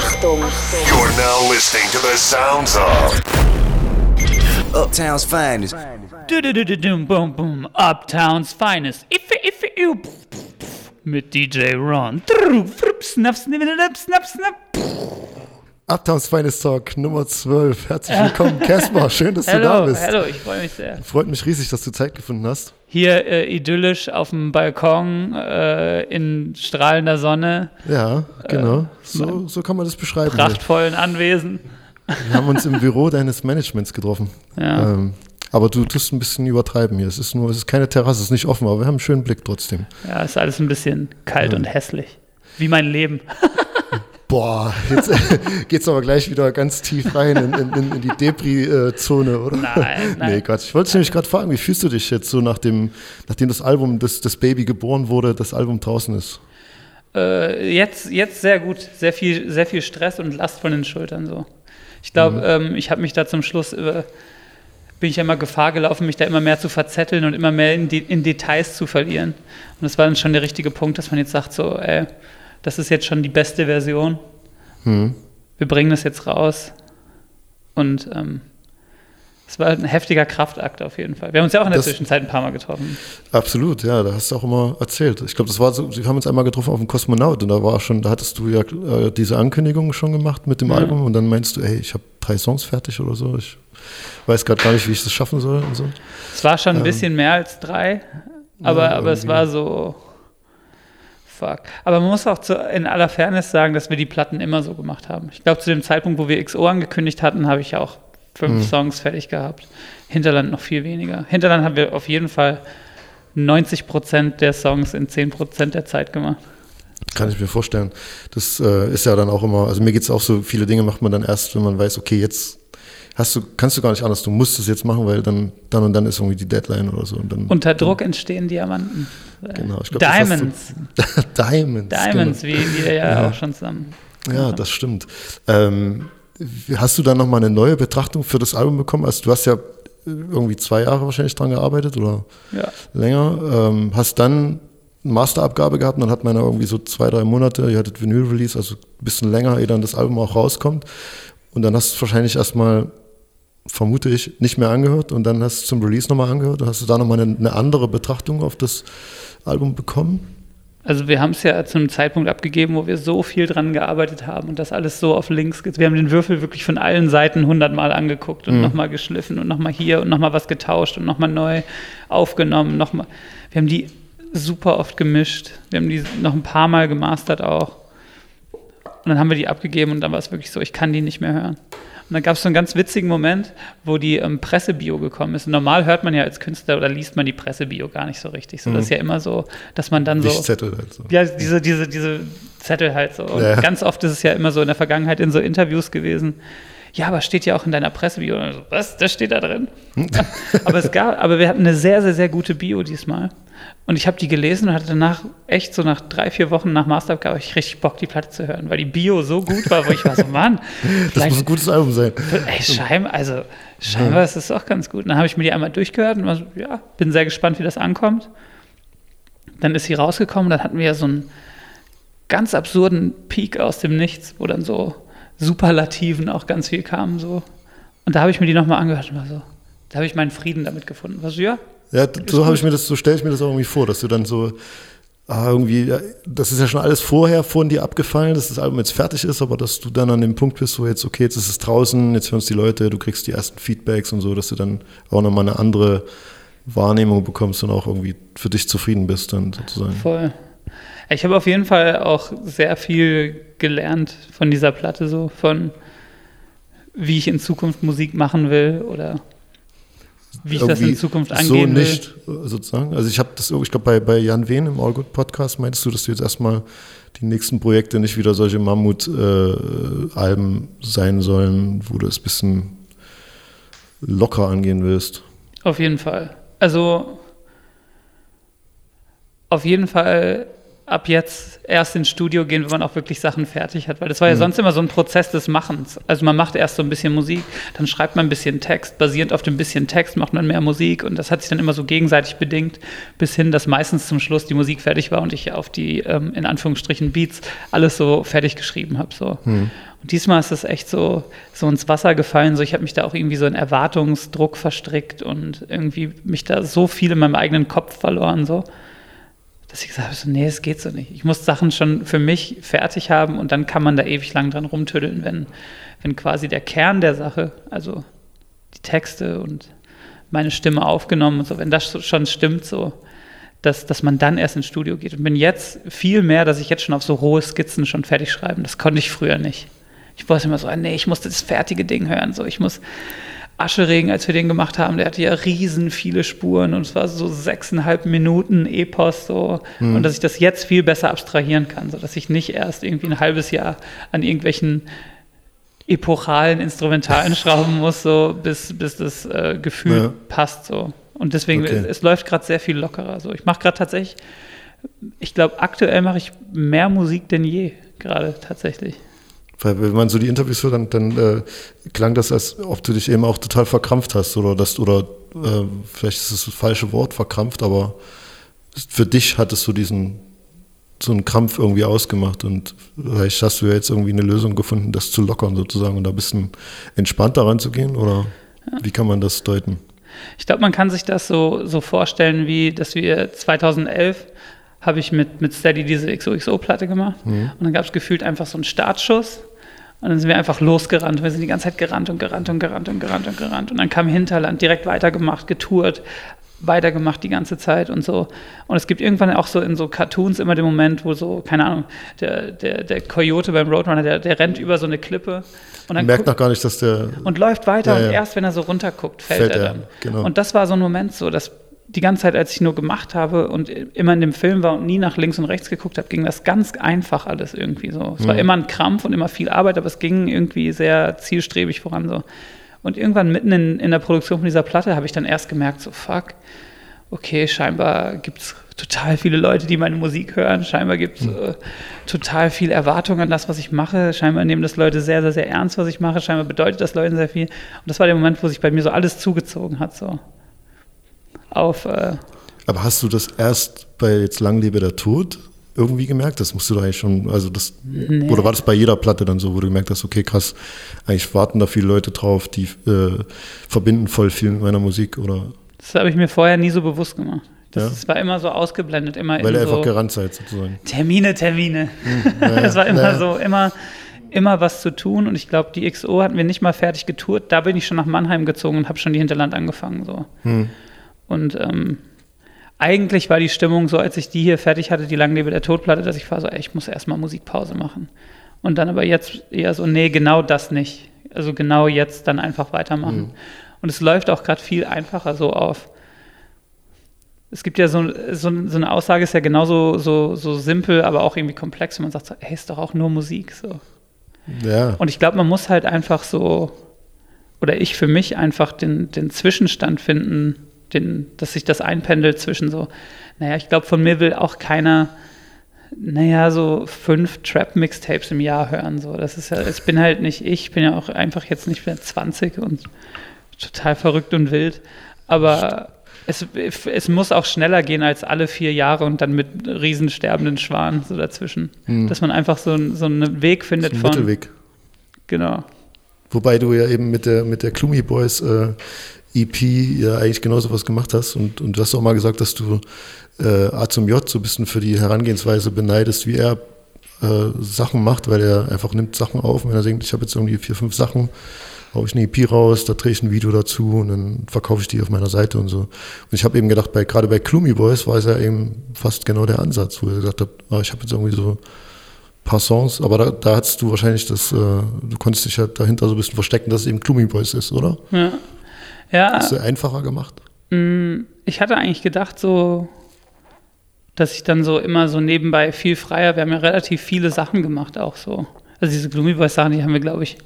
Achtung. You're now listening to the sounds of Uptown's finest. Du-du-du-du-dum, Boom, boom. Uptown's finest. Iffe, iffe, iu. Mit DJ Ron. Trrr, frupp, Snap, snip, snap, snap, snap. Uptowns Finest Talk Nummer 12. Herzlich willkommen, Caspar. Schön, dass du da bist. hallo, ich freue mich sehr. Freut mich riesig, dass du Zeit gefunden hast. Hier äh, idyllisch auf dem Balkon äh, in strahlender Sonne, Ja, genau. so, so kann man das beschreiben. hier. prachtvollen Anwesen. Wir haben uns im Büro deines Managements getroffen. Ja. Ähm, aber du tust ein bisschen übertreiben hier. Es ist nur, es ist keine Terrasse, es ist nicht offen, aber wir haben einen schönen Blick trotzdem. Ja, ist alles ein bisschen kalt und hässlich. Wie mein Leben. Boah, jetzt geht's aber gleich wieder ganz tief rein in, in, in, die Depri-Zone, oder? Nein, nein. Nee, Quatsch. Ich wollte dich nämlich gerade fragen, wie fühlst du dich jetzt so nach dem, nachdem das Album, das, das Baby geboren wurde, das Album draußen ist? Äh, jetzt, jetzt sehr gut. Sehr viel, sehr viel Stress und Last von den Schultern so. Ich glaube, ähm, ich habe mich da zum Schluss über, bin ich ja immer Gefahr gelaufen, mich da immer mehr zu verzetteln und immer mehr in, die, in Details zu verlieren. Und das war dann schon der richtige Punkt, dass man jetzt sagt, so, ey, das ist jetzt schon die beste Version. Wir bringen das jetzt raus. Und ähm, es war ein heftiger Kraftakt auf jeden Fall. Wir haben uns ja auch in der Das- Zwischenzeit ein paar Mal getroffen. Absolut, ja, da hast du auch immer erzählt. Ich glaube, das war so, wir haben uns einmal getroffen auf dem Kosmonaut und da war schon, da hattest du ja äh, diese Ankündigung schon gemacht mit dem Ja. Album und dann meinst du, ey, ich habe drei Songs fertig oder so. Ich weiß gerade gar nicht, wie ich das schaffen soll und so. Es war schon ein bisschen mehr als drei, aber, Ja, aber es war so. Fuck. Aber man muss auch zu, in aller Fairness sagen, dass wir die Platten immer so gemacht haben. Ich glaube, zu dem Zeitpunkt, wo wir XO angekündigt hatten, habe ich ja auch fünf Mhm. Songs fertig gehabt. Hinterland noch viel weniger. Hinterland haben wir auf jeden Fall 90 Prozent der Songs in 10 Prozent der Zeit gemacht. Kann ich mir vorstellen. Das äh, ist ja dann auch immer, also mir geht es auch so, viele Dinge macht man dann erst, wenn man weiß, okay, jetzt hast du, kannst du gar nicht anders, du musst es jetzt machen, weil dann, dann und dann ist irgendwie die Deadline oder so. Und dann, Unter Druck entstehen Diamanten. Genau, ich glaub, hast du- Diamonds. Diamonds. Diamonds, genau. wie wir ja, Ja. auch schon zusammen. Ja, das stimmt. Ähm, hast du dann nochmal eine neue Betrachtung für das Album bekommen? Also du hast ja irgendwie zwei Jahre wahrscheinlich dran gearbeitet oder Ja. länger. Ähm, hast dann eine Masterabgabe gehabt und dann hat man ja irgendwie so zwei, drei Monate, ihr hattet Vinyl-Release, also ein bisschen länger, ehe dann das Album auch rauskommt. Und dann hast du wahrscheinlich erstmal, vermute ich, nicht mehr angehört und dann hast du zum Release nochmal angehört. Hast du da nochmal eine, eine andere Betrachtung auf das Album bekommen? Also wir haben es ja zu einem Zeitpunkt abgegeben, wo wir so viel dran gearbeitet haben und das alles so auf links geht. Wir haben den Würfel wirklich von allen Seiten hundertmal angeguckt und nochmal geschliffen und nochmal hier und nochmal was getauscht und nochmal neu aufgenommen. Noch mal. Wir haben die super oft gemischt. Wir haben die noch ein paar Mal gemastert auch. Und dann haben wir die abgegeben und dann war es wirklich so, ich kann die nicht mehr hören. Und dann gab es so einen ganz witzigen Moment, wo die ähm, Pressebio gekommen ist. Und normal hört man ja als Künstler oder liest man die Pressebio gar nicht so richtig. So, Das ist ja immer so, dass man dann so. Wichzettel halt so. Ja, diese, diese, diese Zettel halt so. Und Ja. ganz oft ist es ja immer so in der Vergangenheit in so Interviews gewesen. Ja, aber steht ja auch in deiner Pressebio. Und so, Was? Das steht da drin? aber es gab, aber wir hatten eine sehr, sehr, sehr gute Bio diesmal. Und ich habe die gelesen und hatte danach echt so nach drei, vier Wochen nach Masterabgabe ich richtig Bock, die Platte zu hören, weil die Bio so gut war, wo ich war so, Mann, Das muss ein gutes Album sein. Ey, scheinbar, also scheinbar ist es auch ganz gut. Dann habe ich mir die einmal durchgehört und war so, ja, bin sehr gespannt, wie das ankommt. Dann ist sie rausgekommen, dann hatten wir ja so einen ganz absurden Peak aus dem Nichts, wo dann so Superlativen auch ganz viel kamen so. Und da habe ich mir die nochmal angehört und war so, da habe ich meinen Frieden damit gefunden. War so, ja, Ja, so habe ich mir das, so stelle ich mir das auch irgendwie vor, dass du dann so, ah, irgendwie, ja, das ist ja schon alles vorher von dir abgefallen, dass das Album jetzt fertig ist, aber dass du dann an dem Punkt bist, so jetzt, okay, jetzt ist es draußen, jetzt hören es die Leute, du kriegst die ersten Feedbacks und so, dass du dann auch nochmal eine andere Wahrnehmung bekommst und auch irgendwie für dich zufrieden bist dann sozusagen. voll. Ich habe auf jeden Fall auch sehr viel gelernt von dieser Platte, so von wie ich in Zukunft Musik machen will oder wie ich das in Zukunft so angehen will. nicht, äh, sozusagen. Also ich habe das, ich glaube, bei, bei Jan Wehn im All Good Podcast meinst du, dass du jetzt erstmal die nächsten Projekte nicht wieder solche Mammut-Alben sein sollen, wo du es ein bisschen locker angehen willst. Auf jeden Fall. Also auf jeden Fall ab jetzt erst ins Studio gehen, wenn man auch wirklich Sachen fertig hat. Weil das war ja sonst immer so ein Prozess des Machens. Also man macht erst so ein bisschen Musik, dann schreibt man ein bisschen Text. Basierend auf dem bisschen Text macht man mehr Musik und das hat sich dann immer so gegenseitig bedingt, bis hin, dass meistens zum Schluss die Musik fertig war und ich auf die, ähm, in Anführungsstrichen, Beats alles so fertig geschrieben habe. So. Und diesmal ist das echt so, so ins Wasser gefallen. So, ich habe mich da auch irgendwie so in Erwartungsdruck verstrickt und irgendwie mich da so viel in meinem eigenen Kopf verloren. So dass ich gesagt habe, so, nee, es geht so nicht. Ich muss Sachen schon für mich fertig haben und dann kann man da ewig lang dran rumtüddeln, wenn, wenn quasi der Kern der Sache, also die Texte und meine Stimme aufgenommen und so, wenn das schon stimmt, so, dass, dass man dann erst ins Studio geht. Und bin jetzt viel mehr, dass ich jetzt schon auf so rohe Skizzen schon fertig schreiben. Das konnte ich früher nicht. Ich wollte immer so, ah, nee, ich muss das fertige Ding hören. So, ich muss Ascheregen, als wir den gemacht haben, der hatte ja riesen viele Spuren und es war so sechseinhalb Minuten Epos so und dass ich das jetzt viel besser abstrahieren kann, so dass ich nicht erst irgendwie ein halbes Jahr an irgendwelchen epochalen Instrumentalen schrauben muss, so bis, bis das äh, Gefühl Ja. passt so. Und deswegen, Okay. es, es läuft gerade sehr viel lockerer. So. Ich mache gerade tatsächlich, ich glaube, aktuell mache ich mehr Musik denn je, gerade tatsächlich. Weil wenn man so die Interviews hört, dann, dann äh, klang das, als ob du dich eben auch total verkrampft hast oder das oder äh, vielleicht ist es das falsche Wort, verkrampft, aber für dich hattest du diesen so einen Krampf irgendwie ausgemacht und vielleicht hast du ja jetzt irgendwie eine Lösung gefunden, das zu lockern sozusagen und da ein bisschen entspannter ranzugehen oder wie kann man das deuten? Ich glaube, man kann sich das so, so vorstellen, wie dass wir 2011 habe ich mit, mit Steady diese XOXO-Platte gemacht und dann gab es gefühlt einfach so einen Startschuss und dann sind wir einfach losgerannt. Wir sind die ganze Zeit gerannt und gerannt und gerannt und gerannt und gerannt und dann kam Hinterland direkt weitergemacht, getourt, weitergemacht die ganze Zeit und so. Und es gibt irgendwann auch so in so Cartoons immer den Moment, wo so, keine Ahnung, der, der, der Coyote beim Roadrunner, der, der rennt über so eine Klippe und dann merkt noch gar nicht, dass der und läuft weiter Ja, und ja. erst wenn er so runterguckt, fällt, Fällt er er, dann. genau. Und das war so ein Moment so, dass die ganze Zeit, als ich nur gemacht habe und immer in dem Film war und nie nach links und rechts geguckt habe, ging das ganz einfach alles irgendwie so. Es war immer ein Krampf und immer viel Arbeit, aber es ging irgendwie sehr zielstrebig voran so. Und irgendwann mitten in, in der Produktion von dieser Platte habe ich dann erst gemerkt, so fuck, okay, scheinbar gibt es total viele Leute, die meine Musik hören. Scheinbar gibt es äh, total viel Erwartung an das, was ich mache. Scheinbar nehmen das Leute sehr, sehr, sehr ernst, was ich mache. Scheinbar bedeutet das Leuten sehr viel. Und das war der Moment, wo sich bei mir so alles zugezogen hat. So. Auf, äh, Aber hast du das erst bei jetzt Lang lebe der Tod irgendwie gemerkt? Das musst du da eigentlich schon, also das, oder war das bei jeder Platte dann so, wo du gemerkt hast, okay, krass, eigentlich warten da viele Leute drauf, die äh, verbinden voll viel mit meiner Musik oder das habe ich mir vorher nie so bewusst gemacht. Das Ja. das war immer so ausgeblendet, immer weil ihr einfach so gerannt seid sozusagen. Termine, Termine. naja, Es war immer naja. so, immer, immer was zu tun. Und ich glaube, die XO hatten wir nicht mal fertig getourt. Da bin ich schon nach Mannheim gezogen und habe schon die Hinterland angefangen. So. Und ähm, eigentlich war die Stimmung so, als ich die hier fertig hatte, die Langlebe der Todplatte, dass ich war so, ey, ich muss erstmal Musikpause machen. Und dann aber jetzt eher so, nee, genau das nicht. Also genau jetzt dann einfach weitermachen. Und es läuft auch gerade viel einfacher so auf. Es gibt ja so, so, so eine Aussage, ist ja genauso so, so simpel, aber auch irgendwie komplex. Und man sagt so, ey, ist doch auch nur Musik. So. Ja, Und ich glaube, man muss halt einfach so, oder ich für mich einfach den, den Zwischenstand finden, den, dass sich das einpendelt zwischen so, naja, ich glaube, von mir will auch keiner, naja, so fünf Trap-Mixtapes im Jahr hören. So. Das ist ja, ich bin halt nicht ich, ich bin ja auch einfach jetzt nicht mehr 20 und total verrückt und wild. Aber es, es muss auch schneller gehen als alle vier Jahre und dann mit riesen sterbenden Schwanen so dazwischen. Dass man einfach so, so einen Weg findet ein von. Mittelweg. Genau. Wobei du ja eben mit der, mit der Klumi Boys äh, EP ja eigentlich genauso was gemacht hast und, und du hast auch mal gesagt, dass du äh, A zum J so ein bisschen für die Herangehensweise beneidest, wie er äh, Sachen macht, weil er einfach nimmt Sachen auf und wenn er denkt, ich habe jetzt irgendwie vier, fünf Sachen, hau ich eine EP raus, da drehe ich ein Video dazu und dann verkaufe ich die auf meiner Seite und so. Und ich habe eben gedacht, bei, gerade bei Klumi Boys war es ja eben fast genau der Ansatz, wo er gesagt hat, ah, ich habe jetzt irgendwie so paar Songs, aber da, da hattest du wahrscheinlich das, äh, du konntest dich halt dahinter so ein bisschen verstecken, dass es eben Gloomy Boys ist, oder? Ja. Ja, Hast du einfacher gemacht? ich hatte eigentlich gedacht, so, dass ich dann so immer so nebenbei viel freier, wir haben ja relativ viele Sachen gemacht auch so. Also diese Gloomy Boys Sachen, die haben wir, glaube ich,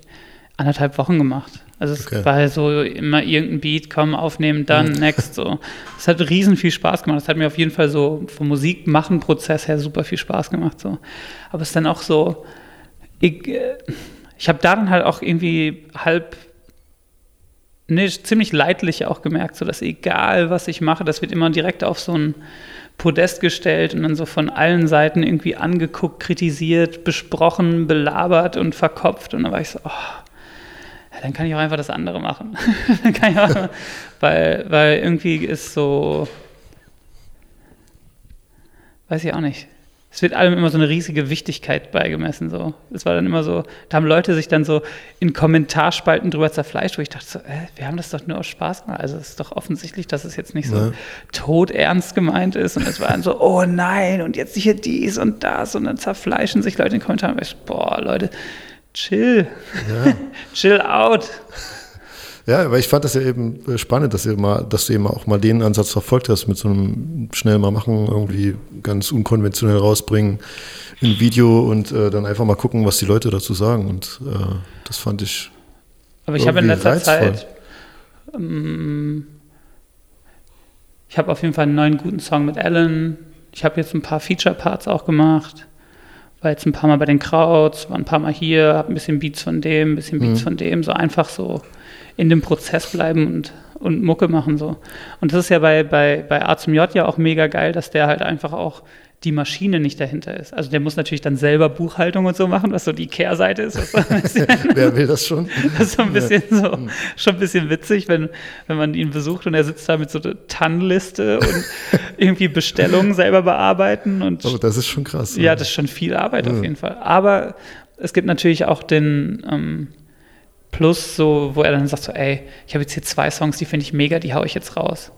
anderthalb Wochen gemacht. Also es Okay. war so immer irgendein Beat, komm, aufnehmen, dann next so. Es hat riesen viel Spaß gemacht. Es hat mir auf jeden Fall so vom Musikmachen-Prozess her super viel Spaß gemacht. So. Aber es ist dann auch so, ich, äh, ich habe da dann halt auch irgendwie halb nee, ziemlich leidlich auch gemerkt, so dass egal was ich mache, das wird immer direkt auf so ein Podest gestellt und dann so von allen Seiten irgendwie angeguckt, kritisiert, besprochen, belabert und verkopft. Und dann war ich so, oh, ja, dann kann ich auch einfach das andere machen. dann kann ich auch, weil, weil irgendwie ist so, weiß ich auch nicht. Es wird allem immer so eine riesige Wichtigkeit beigemessen. So. Es war dann immer so, da haben Leute sich dann so in Kommentarspalten drüber zerfleischt, wo ich dachte so, äh, wir haben das doch nur aus Spaß gemacht. Also es ist doch offensichtlich, dass es jetzt nicht so Ja. todernst gemeint ist. Und es war dann so, oh nein, und jetzt hier dies und das. Und dann zerfleischen sich Leute in den Kommentaren. Und ich, boah, Leute, chill. chill out. Ja, weil ich fand das ja eben äh, spannend, dass, ihr mal, dass du eben auch mal den Ansatz verfolgt hast, mit so einem schnell mal machen, irgendwie ganz unkonventionell rausbringen, ein Video und äh, dann einfach mal gucken, was die Leute dazu sagen. Und äh, das fand ich. Aber ich habe in letzter reizvoll. Zeit, ähm, ich habe auf jeden Fall einen neuen guten Song mit Alan. Ich habe jetzt ein paar Feature-Parts auch gemacht. War jetzt ein paar Mal bei den Krauts, war ein paar Mal hier, habe ein bisschen Beats von dem, ein bisschen Beats von dem, so einfach so in dem Prozess bleiben und, und Mucke machen so. Und das ist ja bei, bei, bei A zum J ja auch mega geil, dass der halt einfach auch die Maschine nicht dahinter ist. Also der muss natürlich dann selber Buchhaltung und so machen, was so die Kehrseite ist. Bisschen Wer will das schon? das ist so ein bisschen so, schon ein bisschen witzig, wenn, wenn man ihn besucht und er sitzt da mit so einer TAN-Liste und irgendwie Bestellungen selber bearbeiten und Aber das ist schon krass. ja, das ist schon viel Arbeit auf jeden Fall. Aber es gibt natürlich auch den ähm, Plus, so, wo er dann sagt so, ey, ich habe jetzt hier zwei Songs, die finde ich mega, die hau ich jetzt raus.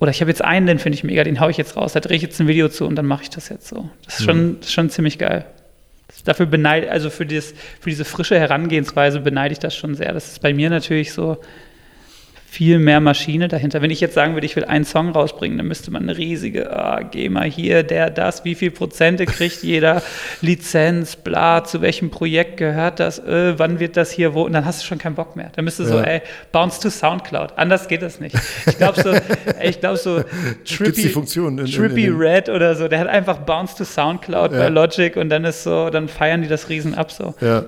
Oder ich habe jetzt einen, den finde ich mega, den hau ich jetzt raus, da drehe ich jetzt ein Video zu und dann mache ich das jetzt so. Das ist schon, das ist schon ziemlich geil. Dafür beneide, also für, dieses, für diese frische Herangehensweise beneide ich das schon sehr. Das ist bei mir natürlich so viel mehr Maschine dahinter. Wenn ich jetzt sagen würde, ich will einen Song rausbringen, dann müsste man eine riesige, ah, geh mal hier, der, das, wie viel Prozente kriegt jeder, Lizenz, bla, zu welchem Projekt gehört das, äh, wann wird das hier, wo, und dann hast du schon keinen Bock mehr. Dann müsste so, Ja. ey, bounce to Soundcloud. Anders geht das nicht. Ich glaube so, ich glaube so, Trippy, in- in- Trippy in den- Red oder so, der hat einfach bounce to Soundcloud Ja. bei Logic und dann ist so, dann feiern die das riesen ab so. Ja.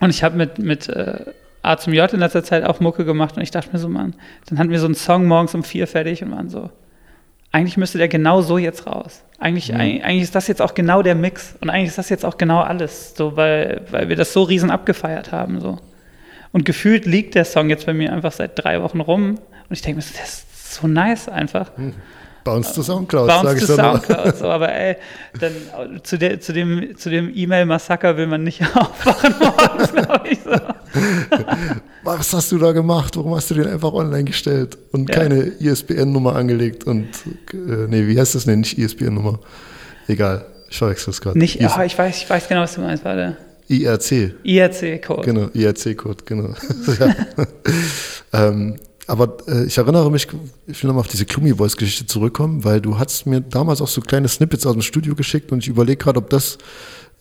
Und ich habe mit, mit äh, A zum J in letzter Zeit auch Mucke gemacht und ich dachte mir so, Mann, dann hatten wir so einen Song morgens um vier fertig und waren so, eigentlich müsste der genau so jetzt raus. Eigentlich, eig- eigentlich ist das jetzt auch genau der Mix und eigentlich ist das jetzt auch genau alles, so, weil, weil wir das so riesen abgefeiert haben. So. Und gefühlt liegt der Song jetzt bei mir einfach seit drei Wochen rum und ich denke mir, so, das ist so nice einfach. Bounce to Soundcloud, Bounce sage ich to nur. Soundcloud, so, aber ey, dann zu, der, zu dem, zu dem E-Mail-Massaker will man nicht aufwachen morgens, glaube ich so. Was hast du da gemacht? Warum hast du den einfach online gestellt und Ja. keine ISBN-Nummer angelegt? Und, äh, nee, wie heißt das denn? Nicht ISBN-Nummer. Egal, ich verwechsel es gerade. Nicht, IS ah, ich weiß, ich weiß genau, was du meinst, warte. IRC, IRC-Code. genau, IRC-Code, genau. ähm, aber äh, ich erinnere mich, ich will nochmal auf diese Klumi Boys Geschichte zurückkommen, weil du hast mir damals auch so kleine Snippets aus dem Studio geschickt und ich überlege gerade, ob das,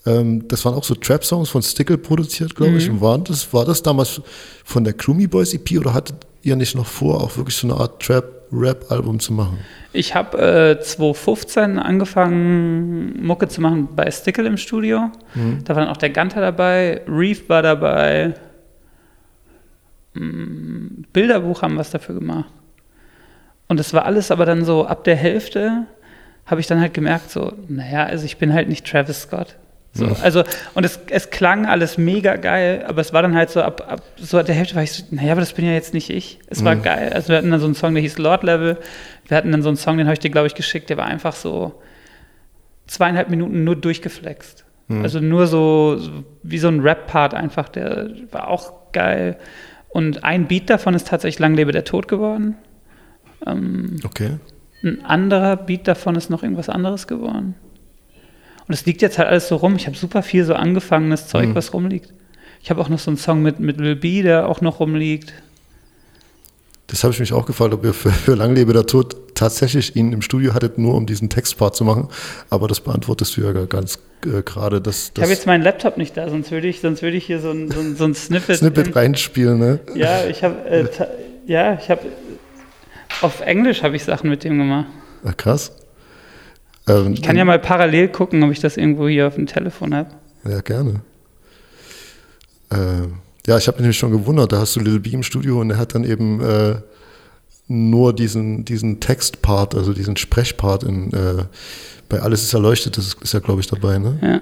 ähm, das waren auch so Trap-Songs von Stickle produziert, glaube ich. Und waren das, war das damals von der Klumi Boys EP oder hattet ihr nicht noch vor, auch wirklich so eine Art Trap-Rap-Album zu machen? Ich habe äh, 2015 angefangen, Mucke zu machen bei Stickle im Studio. Da war dann auch der Ganter dabei, Reef war dabei. Mm, Bilderbuch haben was dafür gemacht. Und das war alles aber dann so ab der Hälfte habe ich dann halt gemerkt, so, naja, also ich bin halt nicht Travis Scott. So, Also, und es, es klang alles mega geil, aber es war dann halt so, ab, ab so ab der Hälfte war ich so, naja, aber das bin ja jetzt nicht ich. Es war geil. Also wir hatten dann so einen Song, der hieß Lord Level. Wir hatten dann so einen Song, den habe ich dir, glaube ich, geschickt, der war einfach so zweieinhalb Minuten nur durchgeflext. Also nur so, so wie so ein Rap-Part einfach, der war auch geil. Und ein Beat davon ist tatsächlich Lang lebe der Tod geworden. Okay. Ein anderer Beat davon ist noch irgendwas anderes geworden. Und es liegt jetzt halt alles so rum. Ich habe super viel so angefangenes Zeug, was rumliegt. Ich habe auch noch so einen Song mit, mit Lil B, der auch noch rumliegt. Das habe ich mich auch gefragt, ob ihr für, für Lang lebe der Tod tatsächlich ihn im Studio hattet, nur um diesen Textpart zu machen. Aber das beantwortest du ja ganz äh, gerade. dass Ich habe jetzt meinen Laptop nicht da, sonst würde ich, sonst würde ich hier so ein, so ein, so ein Snippet. Snippet reinspielen, ne? Ja, ich habe, äh, ja, ich habe, auf Englisch habe ich Sachen mit dem gemacht. Ach, krass. Ähm, Ich kann ja mal parallel gucken, ob ich das irgendwo hier auf dem Telefon habe. Ja, gerne. Äh, ja, ich habe mich nämlich schon gewundert, da hast du Little B im Studio und er hat dann eben äh, nur diesen, diesen Textpart, also diesen Sprechpart in, äh, bei Alles ist erleuchtet, das ist, ist ja, glaube ich, dabei, ne? Ja.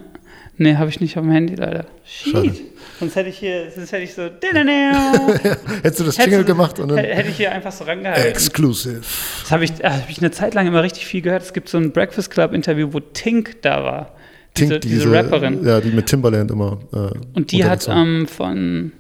Nee, habe ich nicht auf dem Handy leider. Schade. Shit. Sonst hätte ich hier, sonst hätte ich so. Hättest du das Jingle gemacht und dann Hätte ich hier einfach so rangehalten. Exclusive. Das habe ich, äh, hab ich eine Zeit lang immer richtig viel gehört. Es gibt so ein Breakfast Club Interview, wo Tink da war. Diese, Tink, diese, Rapperin. Ja, die mit Timbaland immer. Äh, Und die hat ähm, von,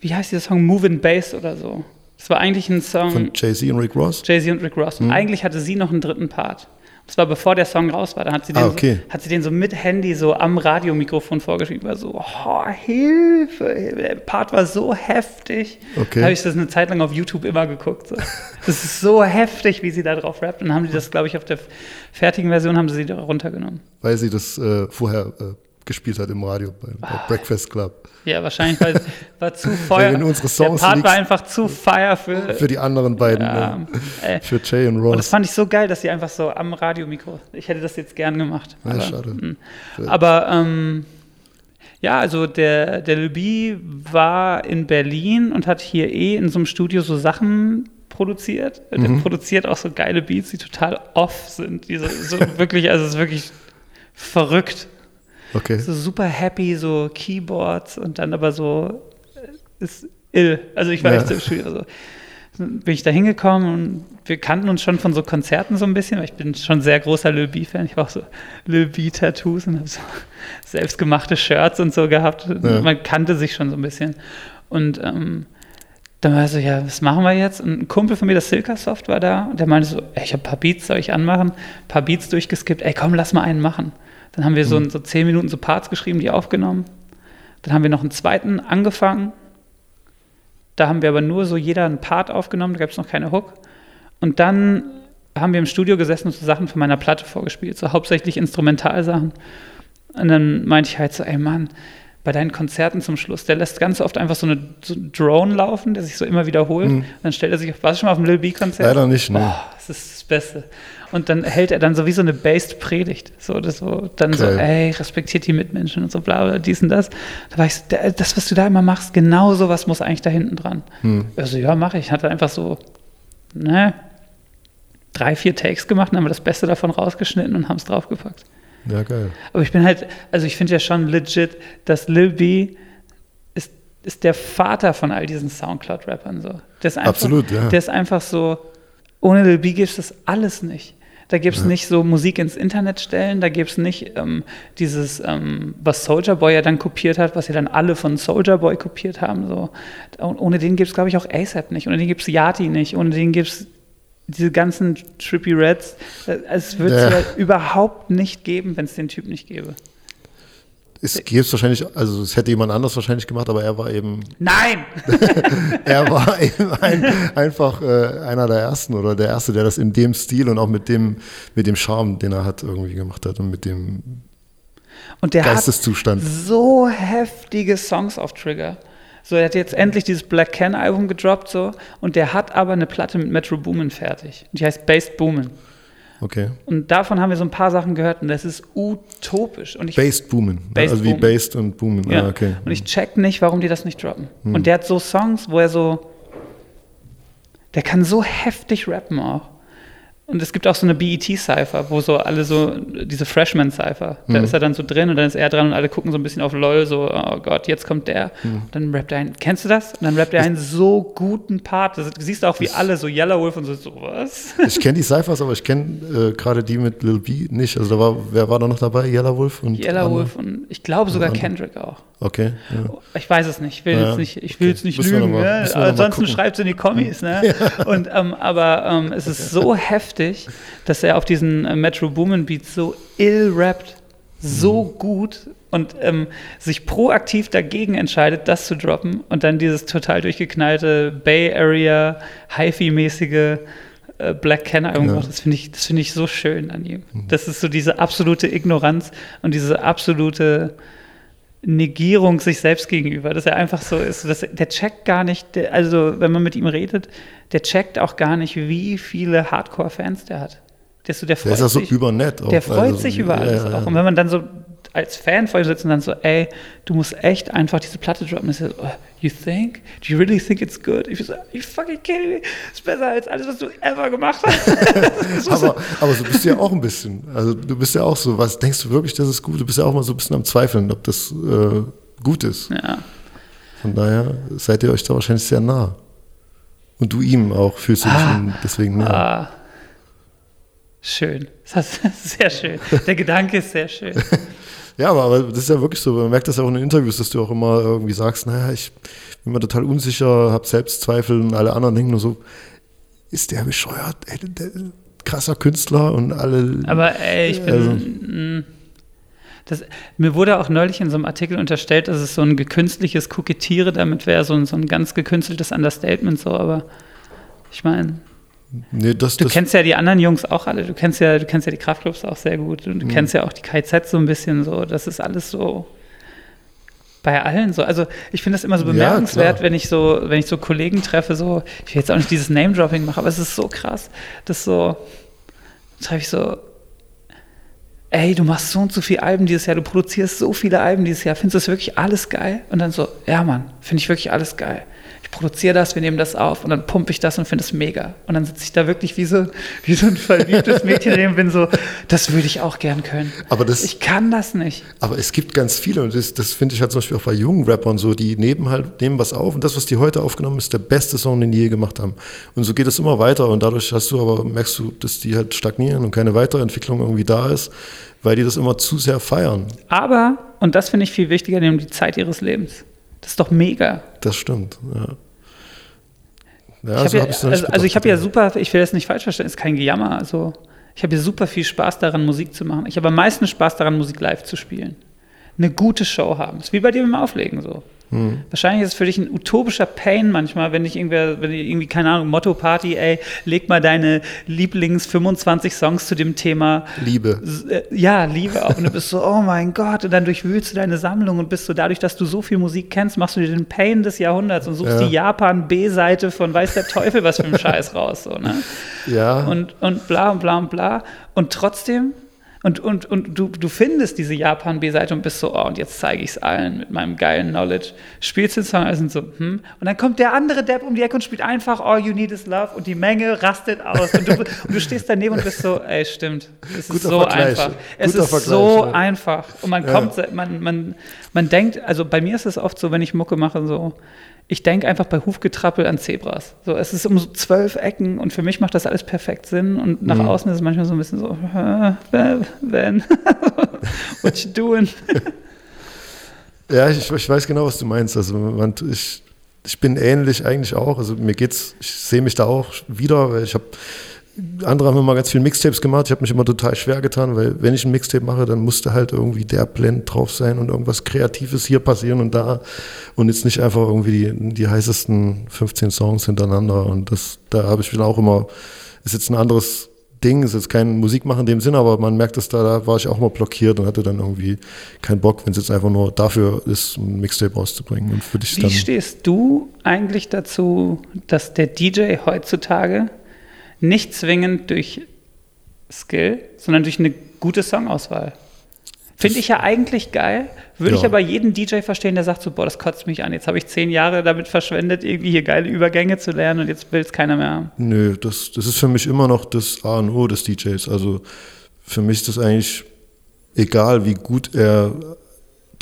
wie heißt dieser Song? Move in Bass oder so. Das war eigentlich ein Song, Von Jay-Z und Rick Ross. Jay-Z und Rick Ross. Und eigentlich hatte sie noch einen dritten Part. Das war bevor der Song raus war. Da hat sie den, Ah, okay. so, hat sie den so mit Handy so am Radiomikrofon vorgeschrieben. War so, oh, Hilfe. Der Part war so heftig. Okay. Da habe ich das eine Zeit lang auf YouTube immer geguckt. So. Das ist so heftig, wie sie da drauf rappt. Und dann haben die das, glaube ich, auf der fertigen Version haben sie sie runtergenommen. Weil sie das äh, vorher äh, gespielt hat im Radio bei, bei Ah. Breakfast Club. Ja, wahrscheinlich, weil war zu Feuer. wenn unsere Songs der Part war einfach zu Fire für. Für die anderen beiden. ja, äh, für Jay und und das Ross. fand ich so geil, dass sie einfach so am Radiomikro. Ich hätte das jetzt gern gemacht. Ja, aber, schade. mh. aber ähm, ja, also der, der Luby war in Berlin und hat hier eh in so einem Studio so Sachen produziert. Der Mhm. produziert auch so geile Beats, die total off sind. Die so, so wirklich, also es ist wirklich verrückt. Okay. So super happy, so Keyboards und dann aber so äh, ist ill. Also ich war Ja. echt so im Studio. So. Bin ich da hingekommen und wir kannten uns schon von so Konzerten so ein bisschen, weil ich bin schon sehr großer Lil B-Fan. Ich war auch so Lil B-Tattoos und habe so selbstgemachte Shirts und so gehabt. Ja. Man kannte sich schon so ein bisschen. Und ähm, dann war er so, ja, was machen wir jetzt? Und ein Kumpel von mir, der Silkasoft, war da und der meinte so, ey, ich habe ein paar Beats, soll ich anmachen? Ein paar Beats durchgeskippt, ey, komm, lass mal einen machen. Dann haben wir so, so zehn Minuten so Parts geschrieben, die aufgenommen. Dann haben wir noch einen zweiten angefangen. Da haben wir aber nur so jeder einen Part aufgenommen, da gab es noch keine Hook. Und dann haben wir im Studio gesessen und so Sachen von meiner Platte vorgespielt, so hauptsächlich Instrumentalsachen. Und dann meinte ich halt so, ey Mann, bei deinen Konzerten zum Schluss, der lässt ganz oft einfach so eine so Drone laufen, der sich so immer wiederholt. Und dann stellt er sich warst du schon mal auf dem Lil B-Konzert? Leider nicht, ne. Oh, das ist das Beste. Und dann hält er dann so wie so eine based Predigt. So, das so, dann so, Geil. ey, respektiert die Mitmenschen und so, bla, bla, dies und das. Da war ich so, "Da- das, was du da immer machst, genau sowas muss eigentlich da hinten dran. Also, ja, mache ich. Hatte einfach so, ne, drei, vier Takes gemacht und haben wir das Beste davon rausgeschnitten und haben es draufgepackt. Ja, geil. Aber ich bin halt, also ich finde ja schon legit, dass Lil B ist, ist der Vater von all diesen Soundcloud-Rappern so. Einfach, Absolut, ja. Der ist einfach so, ohne Lil B gibt es das alles nicht. Da gibt es nicht so Musik ins Internet stellen, da gibt es nicht ähm, dieses, ähm, was Soldier Boy ja dann kopiert hat, was ja dann alle von Soldier Boy kopiert haben. So. Und ohne den gibt es, glaube ich, auch ASAP nicht, ohne den gibt es Yati nicht, ohne den gibt es diese ganzen Trippy Reds. Äh, Es wird es Ja. ja überhaupt nicht geben, wenn es den Typ nicht gäbe. Es gäbe es wahrscheinlich, also es hätte jemand anders wahrscheinlich gemacht, aber er war eben, Nein! er war eben ein, einfach äh, einer der ersten oder der erste, der das in dem Stil und auch mit dem, mit dem Charme, den er hat, irgendwie gemacht hat und mit dem Und der hat Geisteszustand. so heftige Songs auf Trigger. So, er hat jetzt endlich dieses Black Can Album gedroppt, so, und der hat aber eine Platte mit Metro Boomin fertig. Und die heißt Based Boomin. Okay. Und davon haben wir so ein paar Sachen gehört und das ist utopisch. Und ich, Based Boomen. Based also wie Boomen. Based und Boomen. ja. Ah, okay. und ich check nicht, warum die das nicht droppen. Und der hat so Songs, wo er so, der kann so heftig rappen auch. Und es gibt auch so eine BET-Cypher, wo so alle so, diese Freshman-Cypher, da ist er dann so drin und dann ist er dran und alle gucken so ein bisschen auf LOL, so, oh Gott, jetzt kommt der. Und dann rappt er einen, kennst du das? Und dann rappt er einen so guten Part. Das, du siehst auch, wie alle so Yellow Wolf und so, so was? Ich kenne die Cyphers, aber ich kenne äh, gerade die mit Lil B nicht. Also da war, wer war da noch dabei? Yellow Wolf und Yellow? Wolf und ich glaube sogar andere. Kendrick auch. Okay. Ja. Ich weiß es nicht. Ich will Ja, jetzt nicht, ich will okay. jetzt nicht Müssen lügen. mal- ne? Ansonsten schreibt es in die Kommis. Ne? Und, ähm, aber ähm, es ist so heftig, dass er auf diesen äh, Metro Boomin Beats so ill rappt, so Mhm. gut. und ähm, sich proaktiv dagegen entscheidet, das zu droppen und dann dieses total durchgeknallte Bay Area, HiFi-mäßige äh, Black Canna Album Ja. Das finde ich, das finde ich so schön an ihm. Das ist so diese absolute Ignoranz und diese absolute Negierung sich selbst gegenüber, dass er einfach so ist, dass der checkt gar nicht, also wenn man mit ihm redet, der checkt auch gar nicht, wie viele Hardcore-Fans der hat. Der, ist so, der freut Der ist auch so sich, übernett. Auch. der freut Also, sich über alles ja, ja. auch. Und wenn man dann so als Fan vor ihm sitzt und dann so, ey, du musst echt einfach diese Platte droppen. Das ist so, oh, you think? Do you really think it's good? Ich so, you fucking kidding me? Ist besser als alles, was du ever gemacht hast. aber, aber so bist du ja auch ein bisschen. Also du bist ja auch so, was denkst du wirklich, das ist gut? Du bist ja auch mal so ein bisschen am Zweifeln, ob das äh, gut ist. ja. Von daher seid ihr euch da wahrscheinlich sehr nah. Und du ihm auch fühlst du dich ihm deswegen nah. Ah. Schön. Das ist sehr schön. Der Gedanke ist sehr schön. Ja, aber, das ist ja wirklich so, man merkt das ja auch in den Interviews, dass du auch immer irgendwie sagst, naja, ich bin mir total unsicher, habe Selbstzweifel und alle anderen denken nur so, ist der bescheuert? Ey, der, krasser Künstler und alle. Aber ey, ich bin. Also- mm, das, mir wurde auch neulich in so einem Artikel unterstellt, dass es so ein gekünstliches Kokettiere damit wäre, so ein, so ein ganz gekünsteltes Understatement, so, aber ich meine, nee, das, du das, kennst ja die anderen Jungs auch alle, du kennst ja, du kennst ja die Kraftclubs auch sehr gut Mhm. und du kennst ja auch die KZ so ein bisschen so, das ist alles so bei allen so. Also ich finde das immer so Ja, bemerkenswert, klar. wenn ich so, wenn ich so Kollegen treffe, so, ich will jetzt auch nicht dieses Name-Dropping machen, aber es ist so krass, dass so, treffe ich so, ey, du machst so und so viele Alben dieses Jahr, du produzierst so viele Alben dieses Jahr, findest du das wirklich alles geil? Und dann so, ja Mann, finde ich wirklich alles geil. Produziere das, wir nehmen das auf und dann pumpe ich das und finde es mega. Und dann sitze ich da wirklich wie so, wie so ein verliebtes Mädchen und bin so, das würde ich auch gern können. Aber das- ich kann das nicht. aber es gibt ganz viele und das, das finde ich halt zum Beispiel auch bei jungen Rappern so, die nehmen halt, nehmen was auf und das, was die heute aufgenommen ist, der beste Song, den die je gemacht haben. Und so geht es immer weiter und dadurch hast du aber, merkst du, dass die halt stagnieren und keine Weiterentwicklung irgendwie da ist, weil die das immer zu sehr feiern. Aber, und das finde ich viel wichtiger, nehmen die Zeit ihres Lebens. Das ist doch mega. Das stimmt, ja. Ja, ich so ja, also, also ich habe ja super, ich will das nicht falsch verstehen, ist kein Gejammer. Also ich habe ja super viel Spaß daran, Musik zu machen. Ich habe am meisten Spaß daran, Musik live zu spielen. Eine gute Show haben. ist wie bei dir beim Auflegen so. Hm. Wahrscheinlich ist es für dich ein utopischer Pain manchmal, wenn dich irgendwer, wenn die irgendwie, keine Ahnung, Motto-Party, ey, leg mal deine Lieblings 25 Songs zu dem Thema Liebe. äh, ja, Liebe auf. Und du bist so, oh mein Gott, und dann durchwühlst du deine Sammlung und bist so, dadurch, dass du so viel Musik kennst, machst du dir den Pain des Jahrhunderts und suchst Ja. die Japan-B-Seite von weiß der Teufel was für ein Scheiß raus. So, ne? Ja, und, und bla und bla und bla. Und trotzdem, und, und, und du, du findest diese Japan-B-Seite und bist so, oh, und jetzt zeige ich es allen mit meinem geilen Knowledge. Spielst den Song, sind so, hm. Und dann kommt der andere Depp um die Ecke und spielt einfach All You Need Is Love und die Menge rastet aus. Und du, und du stehst daneben und bist so, ey, stimmt. Es ist Guter so Vergleich. einfach. Es Guter ist Vergleich, so ja. einfach. Und man Ja. kommt, man, man, man denkt, also bei mir ist es oft so, wenn ich Mucke mache, so, ich denke einfach bei Hufgetrappel an Zebras. So, es ist um so zwölf Ecken und für mich macht das alles perfekt Sinn. Und Mhm. nach außen ist es manchmal so ein bisschen so, Ben, what you doing? Ja, ich, ich weiß genau, was du meinst. Also man, ich, ich bin ähnlich eigentlich auch. Also mir geht's, ich sehe mich da auch wieder, weil ich habe andere haben immer ganz viel Mixtapes gemacht. Ich habe mich immer total schwer getan, weil wenn ich ein Mixtape mache, dann musste halt irgendwie der Blend drauf sein und irgendwas Kreatives hier passieren und da und jetzt nicht einfach irgendwie die, die heißesten 15 Songs hintereinander. Und das, da habe ich dann auch immer, ist jetzt ein anderes Ding, ist jetzt kein Musikmachen in dem Sinne, aber man merkt es da, da war ich auch mal blockiert und hatte dann irgendwie keinen Bock, wenn es jetzt einfach nur dafür ist, ein Mixtape rauszubringen. Und für dich Wie stehst du eigentlich dazu, dass der DJ heutzutage nicht zwingend durch Skill, sondern durch eine gute Songauswahl? Finde ich ja eigentlich geil, würde ich Ja. aber jeden DJ verstehen, der sagt so, boah, das kotzt mich an. Jetzt habe ich zehn Jahre damit verschwendet, irgendwie hier geile Übergänge zu lernen und jetzt will es keiner mehr haben. Nö, das, das ist für mich immer noch das A und O des DJs. Also für mich ist das eigentlich egal, wie gut er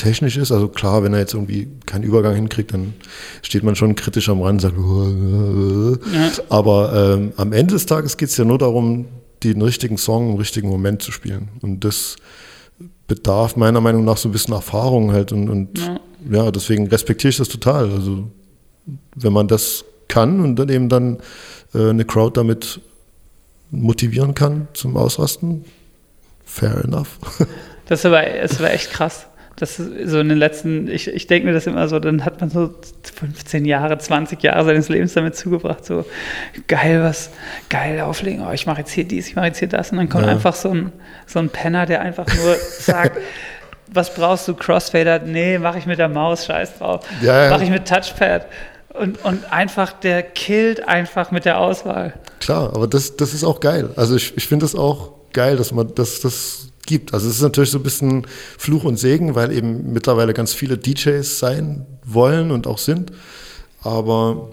technisch ist. Also klar, wenn er jetzt irgendwie keinen Übergang hinkriegt, dann steht man schon kritisch am Rand und sagt, Ja. aber ähm, am Ende des Tages geht es ja nur darum, den richtigen Song im richtigen Moment zu spielen. Und das bedarf meiner Meinung nach so ein bisschen Erfahrung halt. Und, und Ja. ja. deswegen respektiere ich das total. Also wenn man das kann und dann eben dann äh, eine Crowd damit motivieren kann zum Ausrasten, fair enough. Das war, das war echt krass. Das so in den letzten, ich, ich denke mir das immer so, dann hat man so 15 Jahre, 20 Jahre seines Lebens damit zugebracht, so geil, was, geil auflegen, oh, ich mache jetzt hier dies, ich mache jetzt hier das und dann kommt Ja. einfach so ein, so ein Penner, der einfach nur sagt, was brauchst du, Crossfader? Nee, mache ich mit der Maus, scheiß drauf. Ja, ja. Mache ich mit Touchpad. Und, und einfach, der killt einfach mit der Auswahl. Klar, aber das, das ist auch geil. Also ich, ich finde es auch geil, dass man dass das gibt. Also es ist natürlich so ein bisschen Fluch und Segen, weil eben mittlerweile ganz viele DJs sein wollen und auch sind. Aber